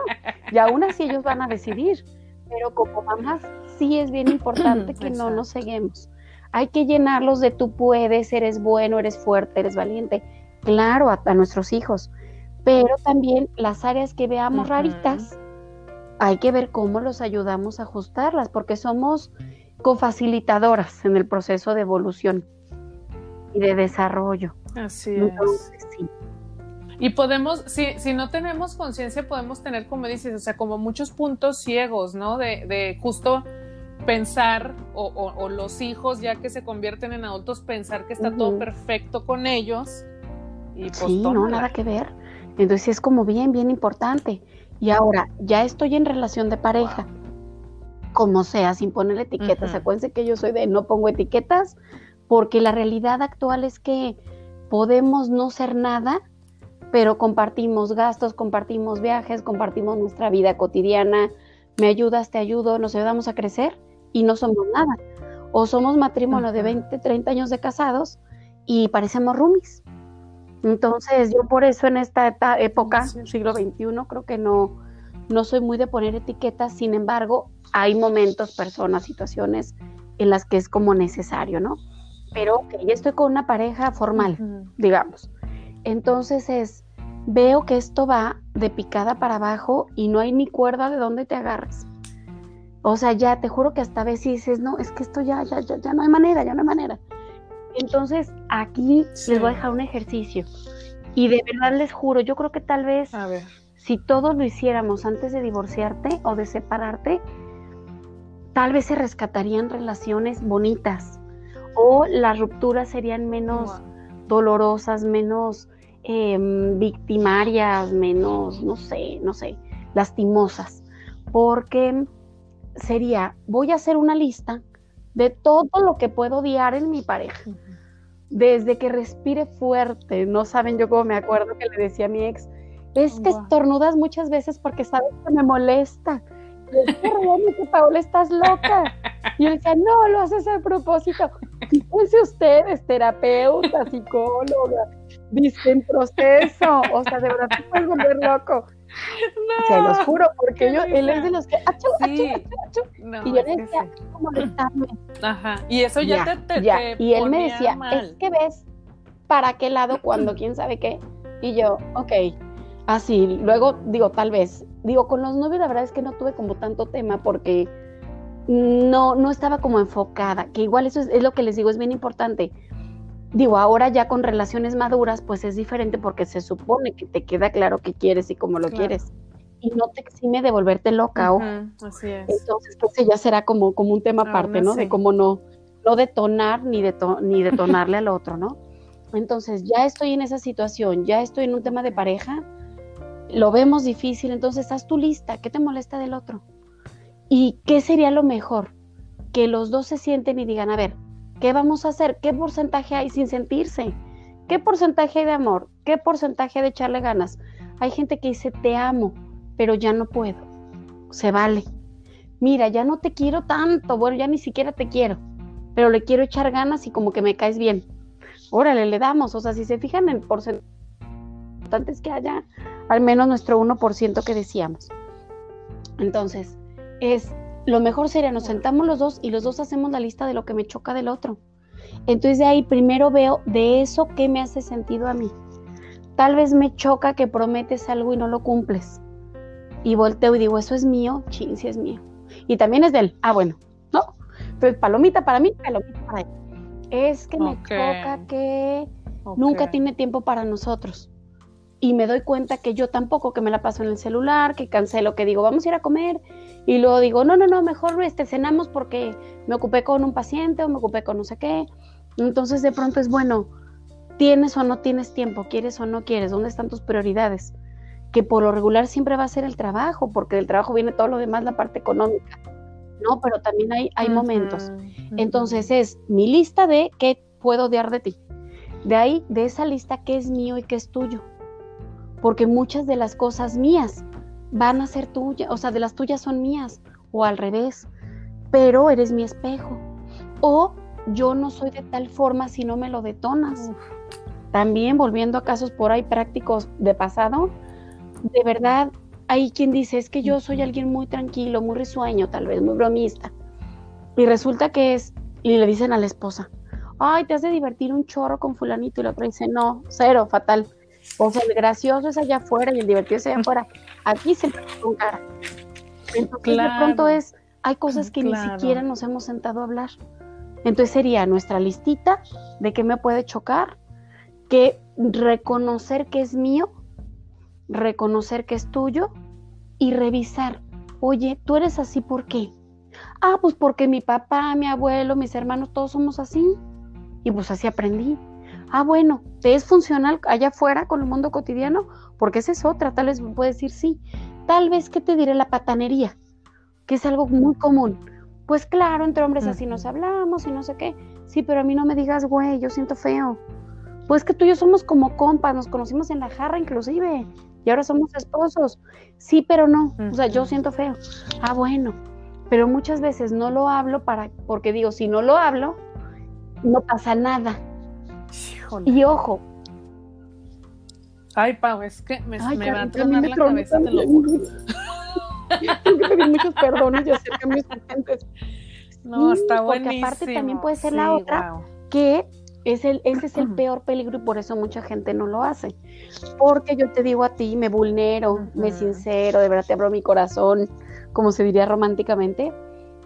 Y aún así ellos van a decidir. Pero como mamás, sí es bien importante que no nos ceguemos. Hay que llenarlos de tú puedes, eres bueno, eres fuerte, eres valiente. Claro, a, nuestros hijos. Pero también las áreas que veamos raritas, hay que ver cómo los ayudamos a ajustarlas, porque somos cofacilitadoras en el proceso de evolución y de desarrollo. Así es. Y podemos, si, si no tenemos conciencia, podemos tener, como dices, o sea, como muchos puntos ciegos, ¿no? De, de justo pensar, o, o, los hijos ya que se convierten en adultos, pensar que está todo perfecto con ellos. Y pues, sí, no, nada que ver. Entonces es como bien, bien importante. Y ahora, ya estoy en relación de pareja. como sea, sin poner etiquetas. Acuérdense que yo soy de no pongo etiquetas, porque la realidad actual es que podemos no ser nada, pero compartimos gastos, compartimos viajes, compartimos nuestra vida cotidiana, me ayudas, te ayudo, nos ayudamos a crecer y no somos nada. O somos matrimonio de 20, 30 años de casados y parecemos roomies. Entonces, yo por eso en esta época, siglo XXI, creo que no, no soy muy de poner etiquetas, sin embargo, hay momentos, personas, situaciones en las que es como necesario, ¿no? Pero ok, ya estoy con una pareja formal, digamos. Entonces es, veo que esto va de picada para abajo y no hay ni cuerda de dónde te agarres. O sea, ya te juro que hasta a veces dices, no, es que esto ya, ya, ya, ya no hay manera, ya no hay manera. Entonces, aquí les voy a dejar un ejercicio. Y de verdad les juro, yo creo que tal vez a ver. si todos lo hiciéramos antes de divorciarte o de separarte, tal vez se rescatarían relaciones bonitas o las rupturas serían menos dolorosas, menos em, victimarias, menos, no sé, no sé, lastimosas. Porque sería, voy a hacer una lista de todo lo que puedo odiar en mi pareja. Desde que respire fuerte, no saben yo cómo me acuerdo que le decía a mi ex, es que estornudas muchas veces porque sabes que me molesta. Es que Paola, estás loca. Y él decía, no, lo haces a propósito. Fíjense ustedes, terapeuta, psicóloga, dice en proceso. O sea, de verdad te puedes volver loco. No, Se los juro, porque yo, él es de los que, achú, sí. achú, achú, y yo le decía, ¿cómo molestarme? Ajá, y eso ya, te, te, ya. Y él me decía, es que ves para qué lado, cuando, quién sabe qué. Y yo, ok, así, luego digo, tal vez, digo, con los novios la verdad es que no tuve como tanto tema porque no, no estaba como enfocada, que igual eso es, es lo que les digo, es bien importante Digo, ahora ya con relaciones maduras, pues es diferente porque se supone que te queda claro qué quieres y cómo lo quieres. Y no te exime de volverte loca, uh así es. Entonces, pues ya será como, como un tema aparte, ¿no? De cómo no, no detonar ni, ni detonarle al otro, ¿no? Entonces, ya estoy en esa situación, ya estoy en un tema de pareja, lo vemos difícil, entonces haz tu lista, ¿qué te molesta del otro? ¿Y qué sería lo mejor? Que los dos se sienten y digan, a ver, ¿Qué vamos a hacer? ¿Qué porcentaje hay sin sentirse? ¿Qué porcentaje hay de amor? ¿Qué porcentaje de echarle ganas? Hay gente que dice, te amo, pero ya no puedo. Se vale. Mira, ya no te quiero tanto, bueno, ya ni siquiera te quiero, pero le quiero echar ganas y como que me caes bien. Órale, le damos. O sea, si se fijan en porcentaje, es que haya al menos nuestro 1% que decíamos. Entonces, es lo mejor sería nos sentamos los dos y los dos hacemos la lista de lo que me choca del otro. Entonces de ahí primero veo de eso qué me hace sentido a mí. Tal vez me choca que prometes algo y no lo cumples. Y volteo y digo, eso es mío, chin, si es mío. Y también es de él. Ah, bueno, ¿no? Entonces, palomita para mí, palomita para él. Es que me choca que nunca tiene tiempo para nosotros. Y me doy cuenta que yo tampoco, que me la paso en el celular, que cancelo, que digo, vamos a ir a comer y luego digo, no, no, no, mejor este, cenamos porque me ocupé con un paciente o me ocupé con no sé qué. Entonces de pronto es bueno, tienes o no tienes tiempo, quieres o no quieres, ¿dónde están tus prioridades? Que por lo regular siempre va a ser el trabajo, porque del trabajo viene todo lo demás, la parte económica, ¿no? Pero también hay, hay momentos. Entonces es mi lista de qué puedo odiar de ti. De ahí, de esa lista, qué es mío y qué es tuyo. Porque muchas de las cosas mías van a ser tuyas, o sea, de las tuyas son mías, o al revés, pero eres mi espejo. O yo no soy de tal forma si no me lo detonas. También volviendo a casos por ahí prácticos de pasado, de verdad hay quien dice, es que yo soy alguien muy tranquilo, muy risueño, tal vez, muy bromista. Y resulta que es, y le dicen a la esposa, ay, te has de divertir un chorro con fulanito, y la otra dice, no, cero, fatal. O sea, el gracioso es allá afuera y el divertido es allá afuera. Aquí se con cara. Entonces, de pronto es, hay cosas que ni siquiera nos hemos sentado a hablar. Entonces sería nuestra listita de qué me puede chocar, que reconocer que es mío, reconocer que es tuyo y revisar, oye, tú eres así, ¿por qué? Ah, pues porque mi papá, mi abuelo, mis hermanos, todos somos así. Y pues así aprendí. Ah, bueno, ¿te es funcional allá afuera con el mundo cotidiano? Porque esa es otra, tal vez puede decir sí. Tal vez, ¿qué te diré? La patanería. que es algo muy común. Pues claro, entre hombres así nos hablamos y no sé qué. Sí, pero a mí no me digas, güey, yo siento feo. Pues que tú y yo somos como compas, nos conocimos en la jarra inclusive, y ahora somos esposos. Sí, pero no, o sea, yo siento feo. Ah, bueno, pero muchas veces no lo hablo para, porque digo, si no lo hablo, no pasa nada. Y ojo. Ay, Pau, es que me, me va a tronar la cabeza, te lo juro. Tengo que pedir muchos perdones y hacer cambios urgentes. No, está buenísimo. Porque aparte también puede ser la otra, que es el, ese es el peor peligro y por eso mucha gente no lo hace. Porque yo te digo a ti, me vulnero, me sincero, de verdad te abro mi corazón, como se diría románticamente.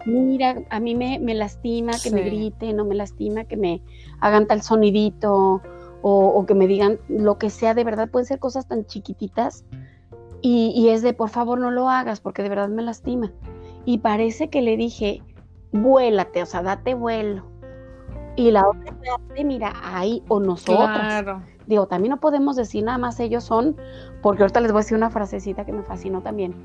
Mira, a mí me, me lastima que me griten, o me lastima que me hagan tal sonidito, o, o, que me digan lo que sea, de verdad pueden ser cosas tan chiquititas. Y, y es de, por favor, no lo hagas, porque de verdad me lastima. Y parece que le dije, vuélate, o sea, date vuelo y la otra parte, mira, ahí o nosotros. Claro. Digo, también no podemos decir nada más ellos son, porque ahorita les voy a decir una frasecita que me fascinó también.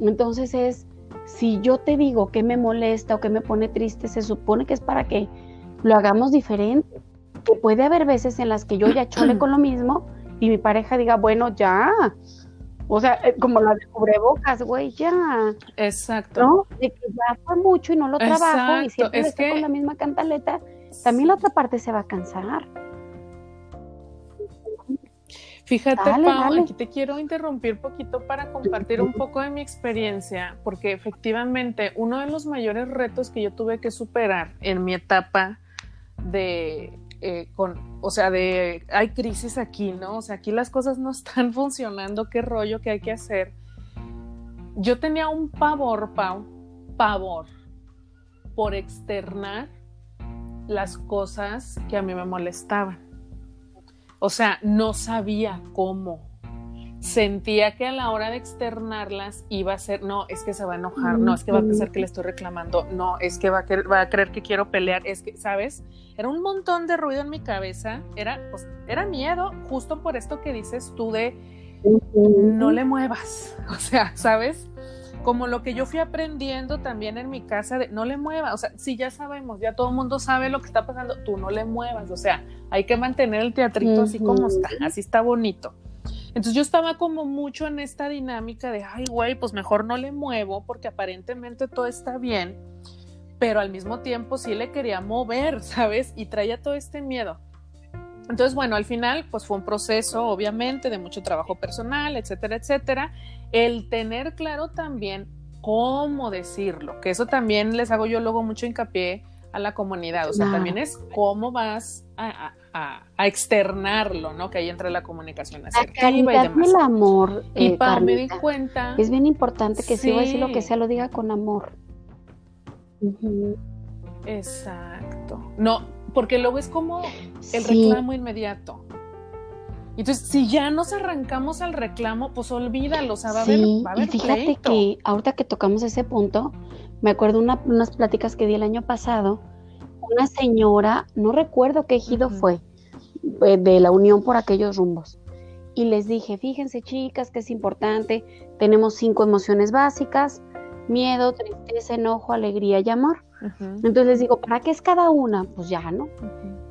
Entonces es, si yo te digo que me molesta o que me pone triste, se supone que es para que lo hagamos diferente. Que puede haber veces en las que yo ya chole con lo mismo y mi pareja diga, bueno, ya. O sea, eh, como la de cubrebocas, güey, ya. Exacto. ¿No? De que ya fue mucho y no lo trabajo y siempre es estoy con la misma cantaleta también la otra parte se va a cansar. Fíjate, Pau, aquí te quiero interrumpir poquito para compartir un poco de mi experiencia, porque efectivamente uno de los mayores retos que yo tuve que superar en mi etapa de, eh, con, o sea, de, hay crisis aquí, ¿no? O sea, aquí las cosas no están funcionando, qué rollo que hay que hacer. Yo tenía un pavor, Pau, pavor, por externar las cosas que a mí me molestaban. O sea, no sabía cómo. Sentía que a la hora de externarlas iba a ser, no, es que se va a enojar, no, es que va a pensar que le estoy reclamando, no, es que va a, va a creer que quiero pelear, es que, ¿sabes? Era un montón de ruido en mi cabeza, era, pues, era miedo justo por esto que dices tú de no le muevas, o sea, ¿sabes? Como lo que yo fui aprendiendo también en mi casa de no le muevas, o sea, si ya sabemos, ya todo el mundo sabe lo que está pasando, tú no le muevas, o sea, hay que mantener el teatrito así como está, así está bonito. Entonces yo estaba como mucho en esta dinámica de, ay, güey, pues mejor no le muevo porque aparentemente todo está bien, pero al mismo tiempo sí le quería mover, ¿sabes? Y traía todo este miedo. Entonces, bueno, al final, pues fue un proceso, obviamente, de mucho trabajo personal, etcétera, etcétera. El tener claro también cómo decirlo, que eso también les hago yo luego mucho hincapié a la comunidad, o sea, también es cómo vas a, externarlo, ¿no? Que ahí entra la comunicación asertiva y demás. el amor. Y eh, para me di cuenta. Es bien importante que si va a decir lo que sea, lo diga con amor. Exacto. No, porque luego es como el reclamo inmediato. Entonces, si ya nos arrancamos al reclamo, pues olvídalo, o sea, va a haber, va a haber Y fíjate que ahorita que tocamos ese punto, me acuerdo una, unas pláticas que di el año pasado, una señora, no recuerdo qué ejido fue, eh, de la unión por aquellos rumbos. Y les dije, fíjense chicas, que es importante, tenemos cinco emociones básicas, miedo, tristeza, enojo, alegría y amor. Entonces les digo, ¿para qué es cada una? Pues ya, ¿no?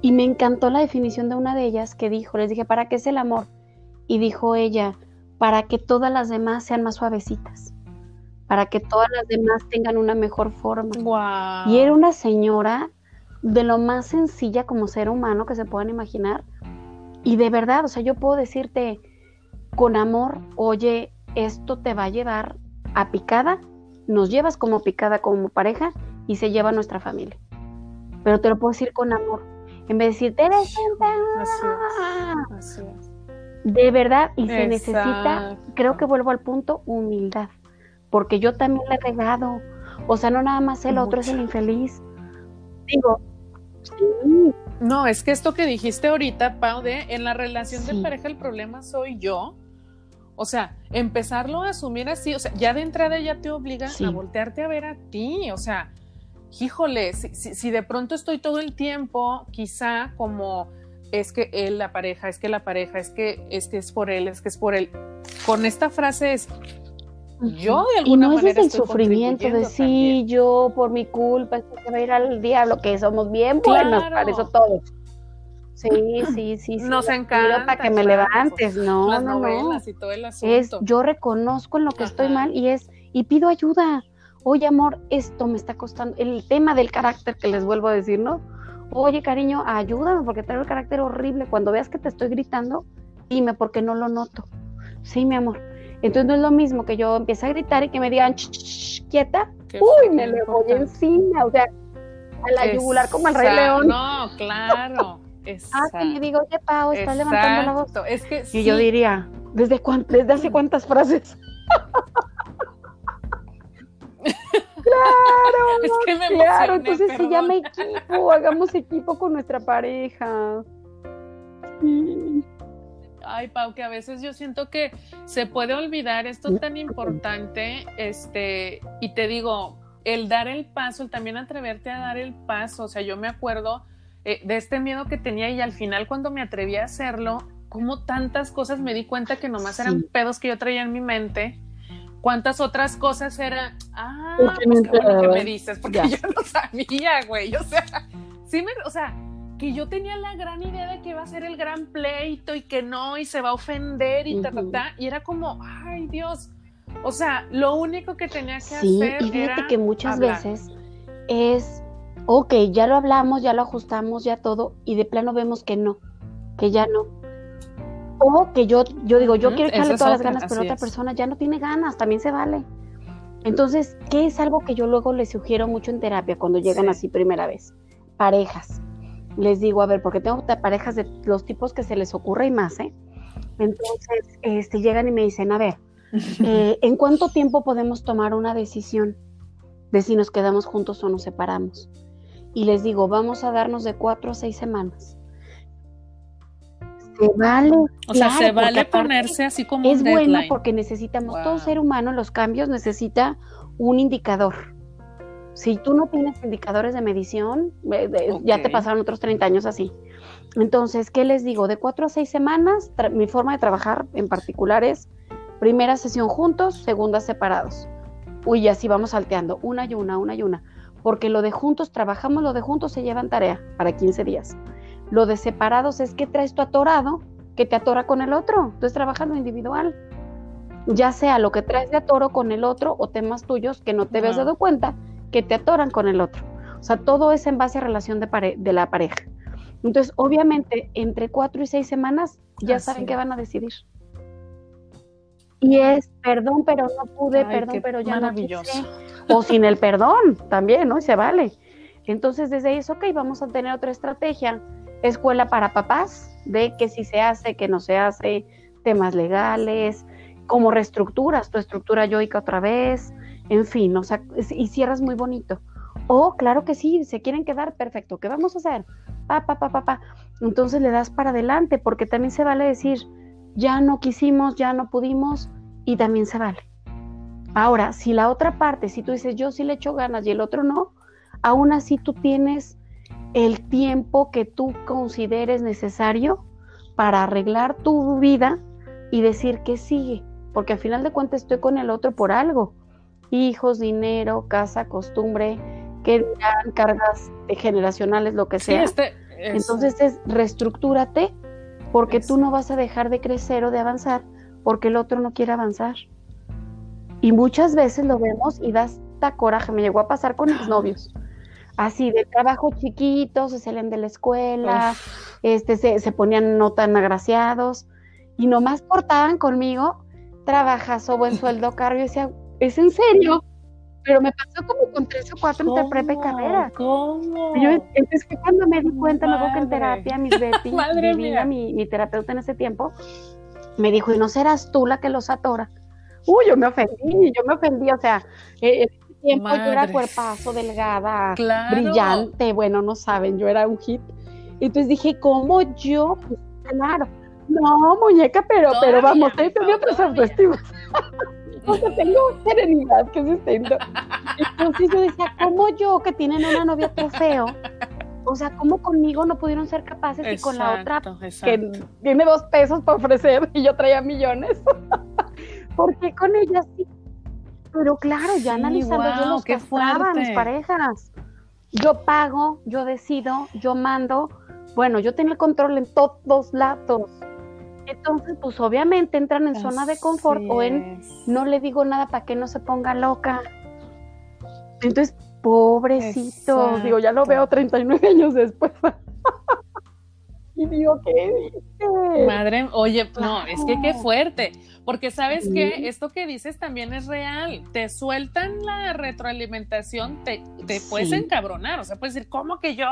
Y me encantó la definición de una de ellas que dijo, les dije, ¿para qué es el amor? Y dijo ella, para que todas las demás sean más suavecitas, para que todas las demás tengan una mejor forma. Y era una señora de lo más sencilla como ser humano que se puedan imaginar. Y de verdad, o sea, yo puedo decirte con amor, oye, esto te va a llevar a picada, nos llevas como picada como pareja y se lleva a nuestra familia. Pero te lo puedo decir con amor. En vez de decirte, eres así De verdad, y se necesita, creo que vuelvo al punto, humildad. Porque yo también le he regado. O sea, no nada más el otro es el infeliz. Digo, sí. No, es que esto que dijiste ahorita, Pau, de en la relación de pareja el problema soy yo. O sea, empezarlo a asumir así, o sea, ya de entrada ya te obliga a voltearte a ver a ti, o sea, híjole, si, de pronto estoy todo el tiempo, quizá como es que él, la pareja, es que la pareja, es que, es que es por él, es que es por él. Con esta frase es, yo de alguna y no manera es el estoy sufrimiento de sí, también. yo por mi culpa esto se va a ir al diablo, que somos bien Claro. para eso todo. Sí, sí, sí, sí. Nos encanta, para que me claro, levantes, no, Las no, no. novelas y todo el asunto. Es yo reconozco en lo que estoy Ajá. mal y es y pido ayuda. Oye, amor, esto me está costando el tema del carácter que les vuelvo a decir, ¿no? Oye, cariño, ayúdame porque traigo el carácter horrible. Cuando veas que te estoy gritando, dime porque no lo noto. Sí, mi amor. Entonces no es lo mismo que yo empiece a gritar y que me digan, "Ch, ch, ch, quieta. Qué Uy, me le voy encima, o sea, a la yugular como el Rey. León. No, claro. Ah, que le digo, oye, Pau, estás levantando la voz. Es que Y sí. yo diría, ¿desde, cuán- ¿desde hace cuántas frases? claro, Es que me claro, emocioné, entonces se llama equipo, hagamos equipo con nuestra pareja. Ay, Pau, que a veces yo siento que se puede olvidar esto tan importante, este, y te digo, el dar el paso, el también atreverte a dar el paso, o sea, yo me acuerdo eh, de este miedo que tenía y al final cuando me atreví a hacerlo, como tantas cosas me di cuenta que nomás eran Sí. pedos que yo traía en mi mente, cuántas otras cosas eran, ah, Porque pues qué bueno que me dices, porque Ya. yo no sabía, güey, o sea, sí me, o sea, que yo tenía la gran idea de que iba a ser el gran pleito y que no, y se va a ofender y ta, ta, Ujú. ta, y era como, ay Dios, o sea, lo único que tenía que Sí, hacer y fíjate era que muchas hablar. veces es, ok, ya lo hablamos, ya lo ajustamos, ya todo, y de plano vemos que no, que ya no. O que yo, yo digo, yo quiero echarle todas las otra, ganas, pero otra es. persona ya no tiene ganas, también se vale. Entonces, ¿qué es algo que yo luego les sugiero mucho en terapia cuando llegan Sí. así primera vez? Parejas. Les digo, a ver, porque tengo parejas de los tipos que se les ocurre y más, ¿eh? Entonces, este, llegan y me dicen, a ver, eh, ¿en cuánto tiempo podemos tomar una decisión de si nos quedamos juntos o nos separamos? Y les digo, vamos a darnos de cuatro a seis semanas. Se vale. O sea, claro, se porque vale ponerse así como Es un bueno porque necesitamos, todo ser humano los cambios necesita un indicador. Si tú no tienes indicadores de medición, eh, de- ya te pasaron otros 30 años así. Entonces, ¿qué les digo? De cuatro a seis semanas, mi forma de trabajar en particular es primera sesión juntos, segunda separados. Uy, así vamos salteando, una y una, una y una. Porque lo de juntos, trabajamos lo de juntos, se llevan tarea para 15 días. Lo de separados es que traes tu atorado, que te atora con el otro. Entonces trabajas lo individual. Ya sea lo que traes de atoro con el otro o temas tuyos que no te habías dado cuenta que te atoran con el otro. O sea, todo es en base a relación de, pare- de la pareja. Entonces, obviamente, entre cuatro y seis semanas ya Así saben qué van a decidir. Y es, perdón, pero no pude, Ay, perdón, pero ya no maravilloso. quise. O sin el perdón, también, ¿no? Y se vale. Entonces, desde ahí es, ok, vamos a tener otra estrategia. Escuela para papás, de que si se hace, que no se hace, temas legales, cómo reestructuras tu estructura yoica otra vez, en fin, o sea, y cierras muy bonito. O, claro que sí, se quieren quedar, perfecto, ¿qué vamos a hacer? Pa, pa, pa, pa, pa. Entonces le das para adelante, porque también se vale decir, ya no quisimos, ya no pudimos, y también se vale. Ahora, si la otra parte, si tú dices, yo sí le echo ganas y el otro no, aún así tú tienes el tiempo que tú consideres necesario para arreglar tu vida y decir que sigue, porque al final de cuentas estoy con el otro por algo. Hijos, dinero, casa, costumbre, que dirán cargas generacionales, lo que Sí, sea. este, es- Entonces es reestructúrate porque tú no vas a dejar de crecer o de avanzar porque el otro no quiere avanzar. Y muchas veces lo vemos y da hasta coraje. Me llegó a pasar con exnovios. Así, de trabajo chiquitos, se salen de la escuela, este, se, se ponían no tan agraciados y nomás cortaban conmigo, trabajas o buen sueldo, cargo. Yo decía, ¿es en serio? Pero me pasó como con tres o cuatro entre prepa y carrera. ¿Cómo? Yo, entonces fue cuando me di cuenta, luego que en terapia, mis Betty, divina, mi, mi terapeuta en ese tiempo, me dijo, ¿y no serás tú la que los atora? Uy, yo me ofendí, yo me ofendí, o sea, eh, yo era cuerpazo, delgada, Claro. brillante, bueno, no saben, yo era un hit. Entonces dije, ¿cómo yo? Pues, claro, no, muñeca, pero, pero vamos, Pau, otras todavía. autoestimas. o sea, tengo serenidad, que es distinto. Entonces yo decía, ¿cómo yo que tienen una novia trofeo? O sea, ¿cómo conmigo no pudieron ser capaces y con la otra Exacto, que tiene dos pesos para ofrecer y yo traía millones? ¿Por qué con ella sí? Pero claro, ya analizando yo los castraba a mis parejas. Yo pago, yo decido, yo mando. Bueno, yo tengo el control en todos lados. Entonces, pues obviamente entran en zona de confort o en no le digo nada para que no se ponga loca. Entonces, pobrecito, digo, ya lo veo 39 años después. Y ¿qué dices? Madre, oye, no, es que qué fuerte. Porque sabes que esto que dices también es real. Te sueltan la retroalimentación, te, te puedes encabronar. O sea, puedes decir, ¿cómo que yo?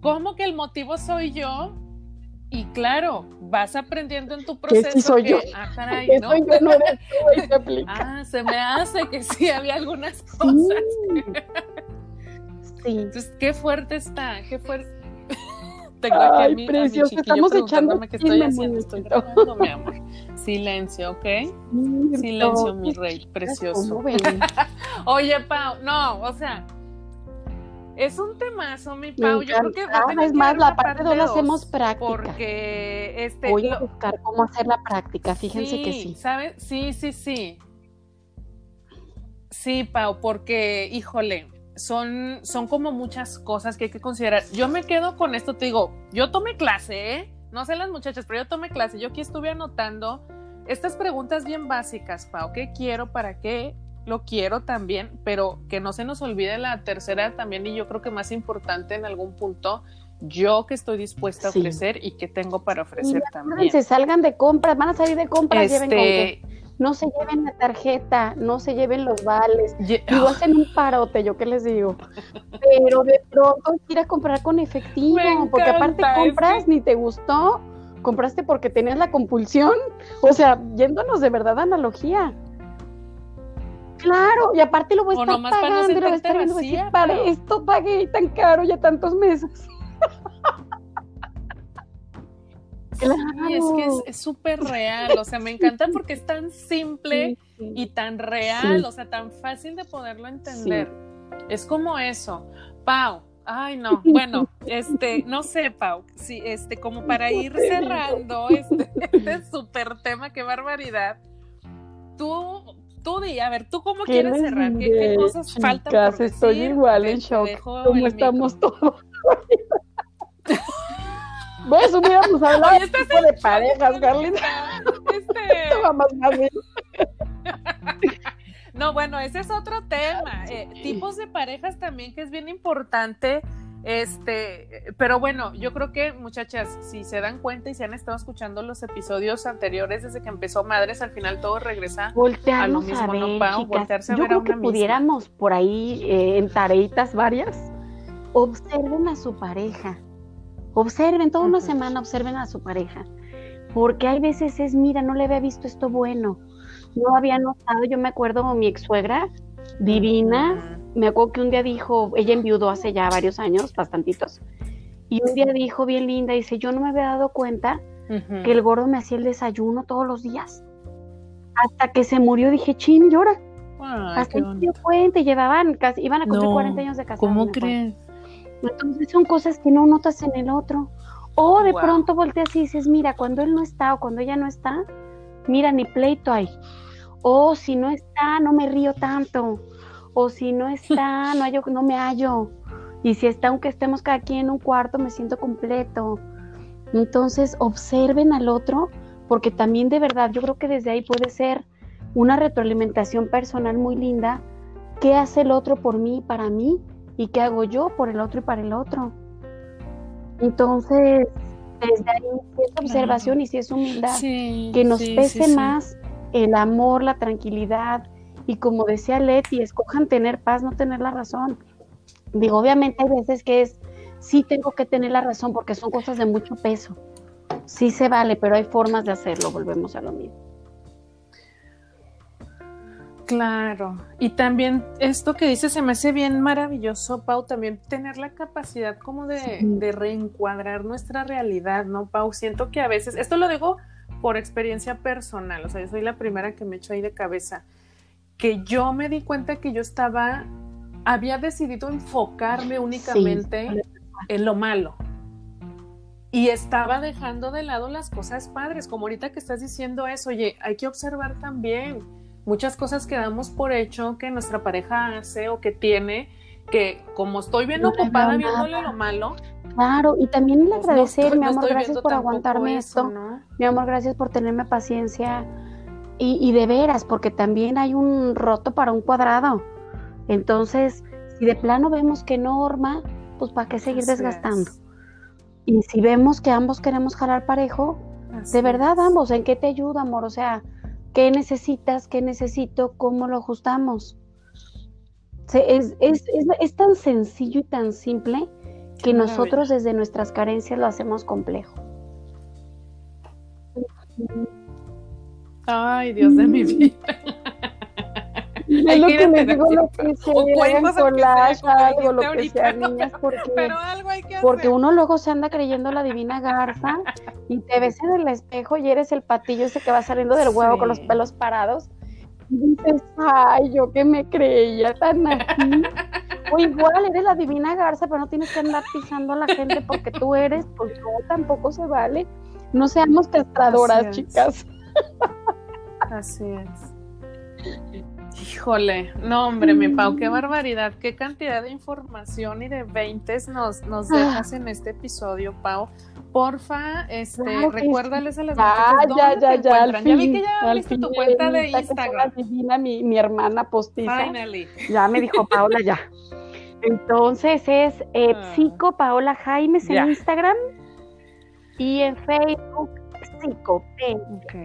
¿Cómo que el motivo soy yo? Y claro, vas aprendiendo en tu proceso. Que soy yo. Ah, caray, ¿no? Yo no se ah, se me hace que sí había algunas cosas. Sí. Entonces, qué fuerte está, qué fuerte. Tengo aquí Ay, a mi, precioso, estamos echando qué estoy haciendo. Estoy grabando, mi amor. Silencio, ¿ok? Silencio, mi rey, precioso. Oye, Pau, no, o sea, es un temazo, mi Pau. Yo creo que va es más, la parte donde hacemos práctica. Porque este. Voy a buscar cómo hacer la práctica, fíjense que sí. ¿Sabes? Sí, sí, sí. Sí, Pau, porque, híjole, son, son como muchas cosas que hay que considerar. Yo me quedo con esto, te digo, yo tomé clase, ¿eh? No sé las muchachas, pero yo tomé clase. Yo aquí estuve anotando estas preguntas bien básicas, Pau. ¿Qué quiero? ¿Para qué? lo quiero también, pero que no se nos olvide la tercera también y yo creo que más importante en algún punto, yo que estoy dispuesta a ofrecer y que tengo para ofrecer también. Se salgan de compras, van a salir de compras, lleven este, no se lleven la tarjeta, no se lleven los vales, digo, hacen un parote, yo qué les digo, pero de pronto ir a comprar con efectivo, porque aparte compras, ni te gustó, compraste porque tenías la compulsión, o sea, yéndonos de verdad a analogía. Claro, y aparte lo voy a estar pagando, lo voy a estar viendo, para esto pagué tan caro ya tantos meses. Claro. es que es súper real, o sea, me encanta porque es tan simple y tan real, o sea, tan fácil de poderlo entender. Es como eso. Pau, ay no, bueno, este, no sé, Pau, sí, este, como para ir cerrando este, este súper tema, qué barbaridad. Tú tú di, a ver, ¿tú cómo quieres cerrar? ¿Qué, ¿Qué, cosas faltan por decir? Estoy igual en shock, como estamos todos. Voy a subir a hablar Oye, tipo de parejas, Carlita. Este... Más fácil. No, bueno, ese es otro tema. Eh, tipos de parejas también que es bien importante este, pero bueno, yo creo que muchachas, si se dan cuenta y se han estado escuchando los episodios anteriores desde que empezó Madres, al final todo regresa a lo mismo, ¿no, Voltearse a yo creo que pudiéramos por ahí eh, en tareitas varias, observen a su pareja, observen toda una semana, observen a su pareja, porque hay veces es, mira, no le había visto esto bueno, no había notado, yo me acuerdo mi ex suegra, divina, me acuerdo que un día dijo, ella enviudó hace ya varios años, bastantitos, y un día dijo bien linda, dice, yo no me había dado cuenta que el gordo me hacía el desayuno todos los días. Hasta que se murió dije, chin, llora. Hasta que se dio cuenta, llevaban, casi, iban a cumplir 40 años de casado. ¿Cómo crees? Entonces son cosas que no notas en el otro. O de pronto volteas y dices, mira, cuando él no está o cuando ella no está, mira, ni pleito hay. O si no está, no me río tanto o si no está, no, hallo, no me hallo. Y si está, aunque estemos cada quien en un cuarto, me siento completo. Entonces, observen al otro, porque también de verdad, yo creo que desde ahí puede ser una retroalimentación personal muy linda. ¿Qué hace el otro por mí y para mí? ¿Y qué hago yo por el otro y para el otro? Entonces, desde ahí, si es observación y si es humildad, que nos pese más el amor, la tranquilidad, y como decía Leti, escojan tener paz, no tener la razón. Digo, obviamente hay veces que es, sí tengo que tener la razón porque son cosas de mucho peso. Sí se vale, pero hay formas de hacerlo, volvemos a lo mismo. Claro, y también esto que dice se me hace bien maravilloso, Pau, también tener la capacidad como de, de, reencuadrar nuestra realidad, ¿no, Pau? Siento que a veces, esto lo digo por experiencia personal, o sea, yo soy la primera que me echo ahí de cabeza que yo me di cuenta que yo estaba, había decidido enfocarme únicamente en lo malo. Y estaba dejando de lado las cosas padres, como ahorita que estás diciendo eso, oye, hay que observar también muchas cosas que damos por hecho que nuestra pareja hace o que tiene, que como estoy bien ocupada viéndole lo malo. Claro, y también el pues agradecer, mi amor, gracias por aguantarme esto. Mi amor, gracias por tenerme paciencia. Y, y de veras, porque también hay un roto para un cuadrado. Entonces, si de plano vemos que norma, pues para qué seguir desgastando. Y si vemos que ambos queremos jalar parejo, de verdad ambos, ¿en qué te ayuda, amor? O sea, ¿qué necesitas? ¿Qué necesito? ¿Cómo lo ajustamos? es, es, es, tan sencillo y tan simple que nosotros desde nuestras carencias lo hacemos complejo. Ay, Dios de mi vida. Es lo que les digo, lo que se hagan collage, algo, lo que sea, niñas, porque, pero algo hay que porque uno luego se anda creyendo la divina garza y te ves en el espejo y eres el patillo ese que va saliendo del huevo con los pelos parados y dices, ay, yo que me creía tan así. O igual eres la divina garza, pero no tienes que andar pisando a la gente porque tú eres, pues no, tampoco se vale. No seamos castradoras, chicas. Así es. Híjole, no hombre, mi Pau, qué barbaridad, qué cantidad de información y de veintes nos, nos dejas en este episodio, Pau. Porfa, este, recuérdales a las ya, ya, ya, ya, ya vi que ya viste tu cuenta de Instagram. Divina, mi, mi hermana postiza. Finally. Ya me dijo Paola, ya. Entonces es eh, ah. Psico Paola Jaimes en Instagram y en Facebook Psico,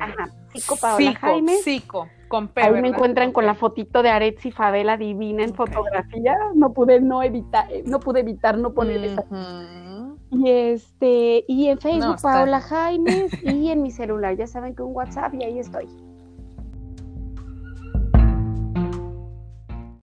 Ajá, Psico Paola Jaimes. Psico. Ahí me encuentran con la fotito de Aretsi Fabela divina en fotografía. No pude no evitar, no pude evitar no poner esa. Y este, y en Facebook Paola Jaimes y en mi celular, ya saben que un WhatsApp y ahí estoy.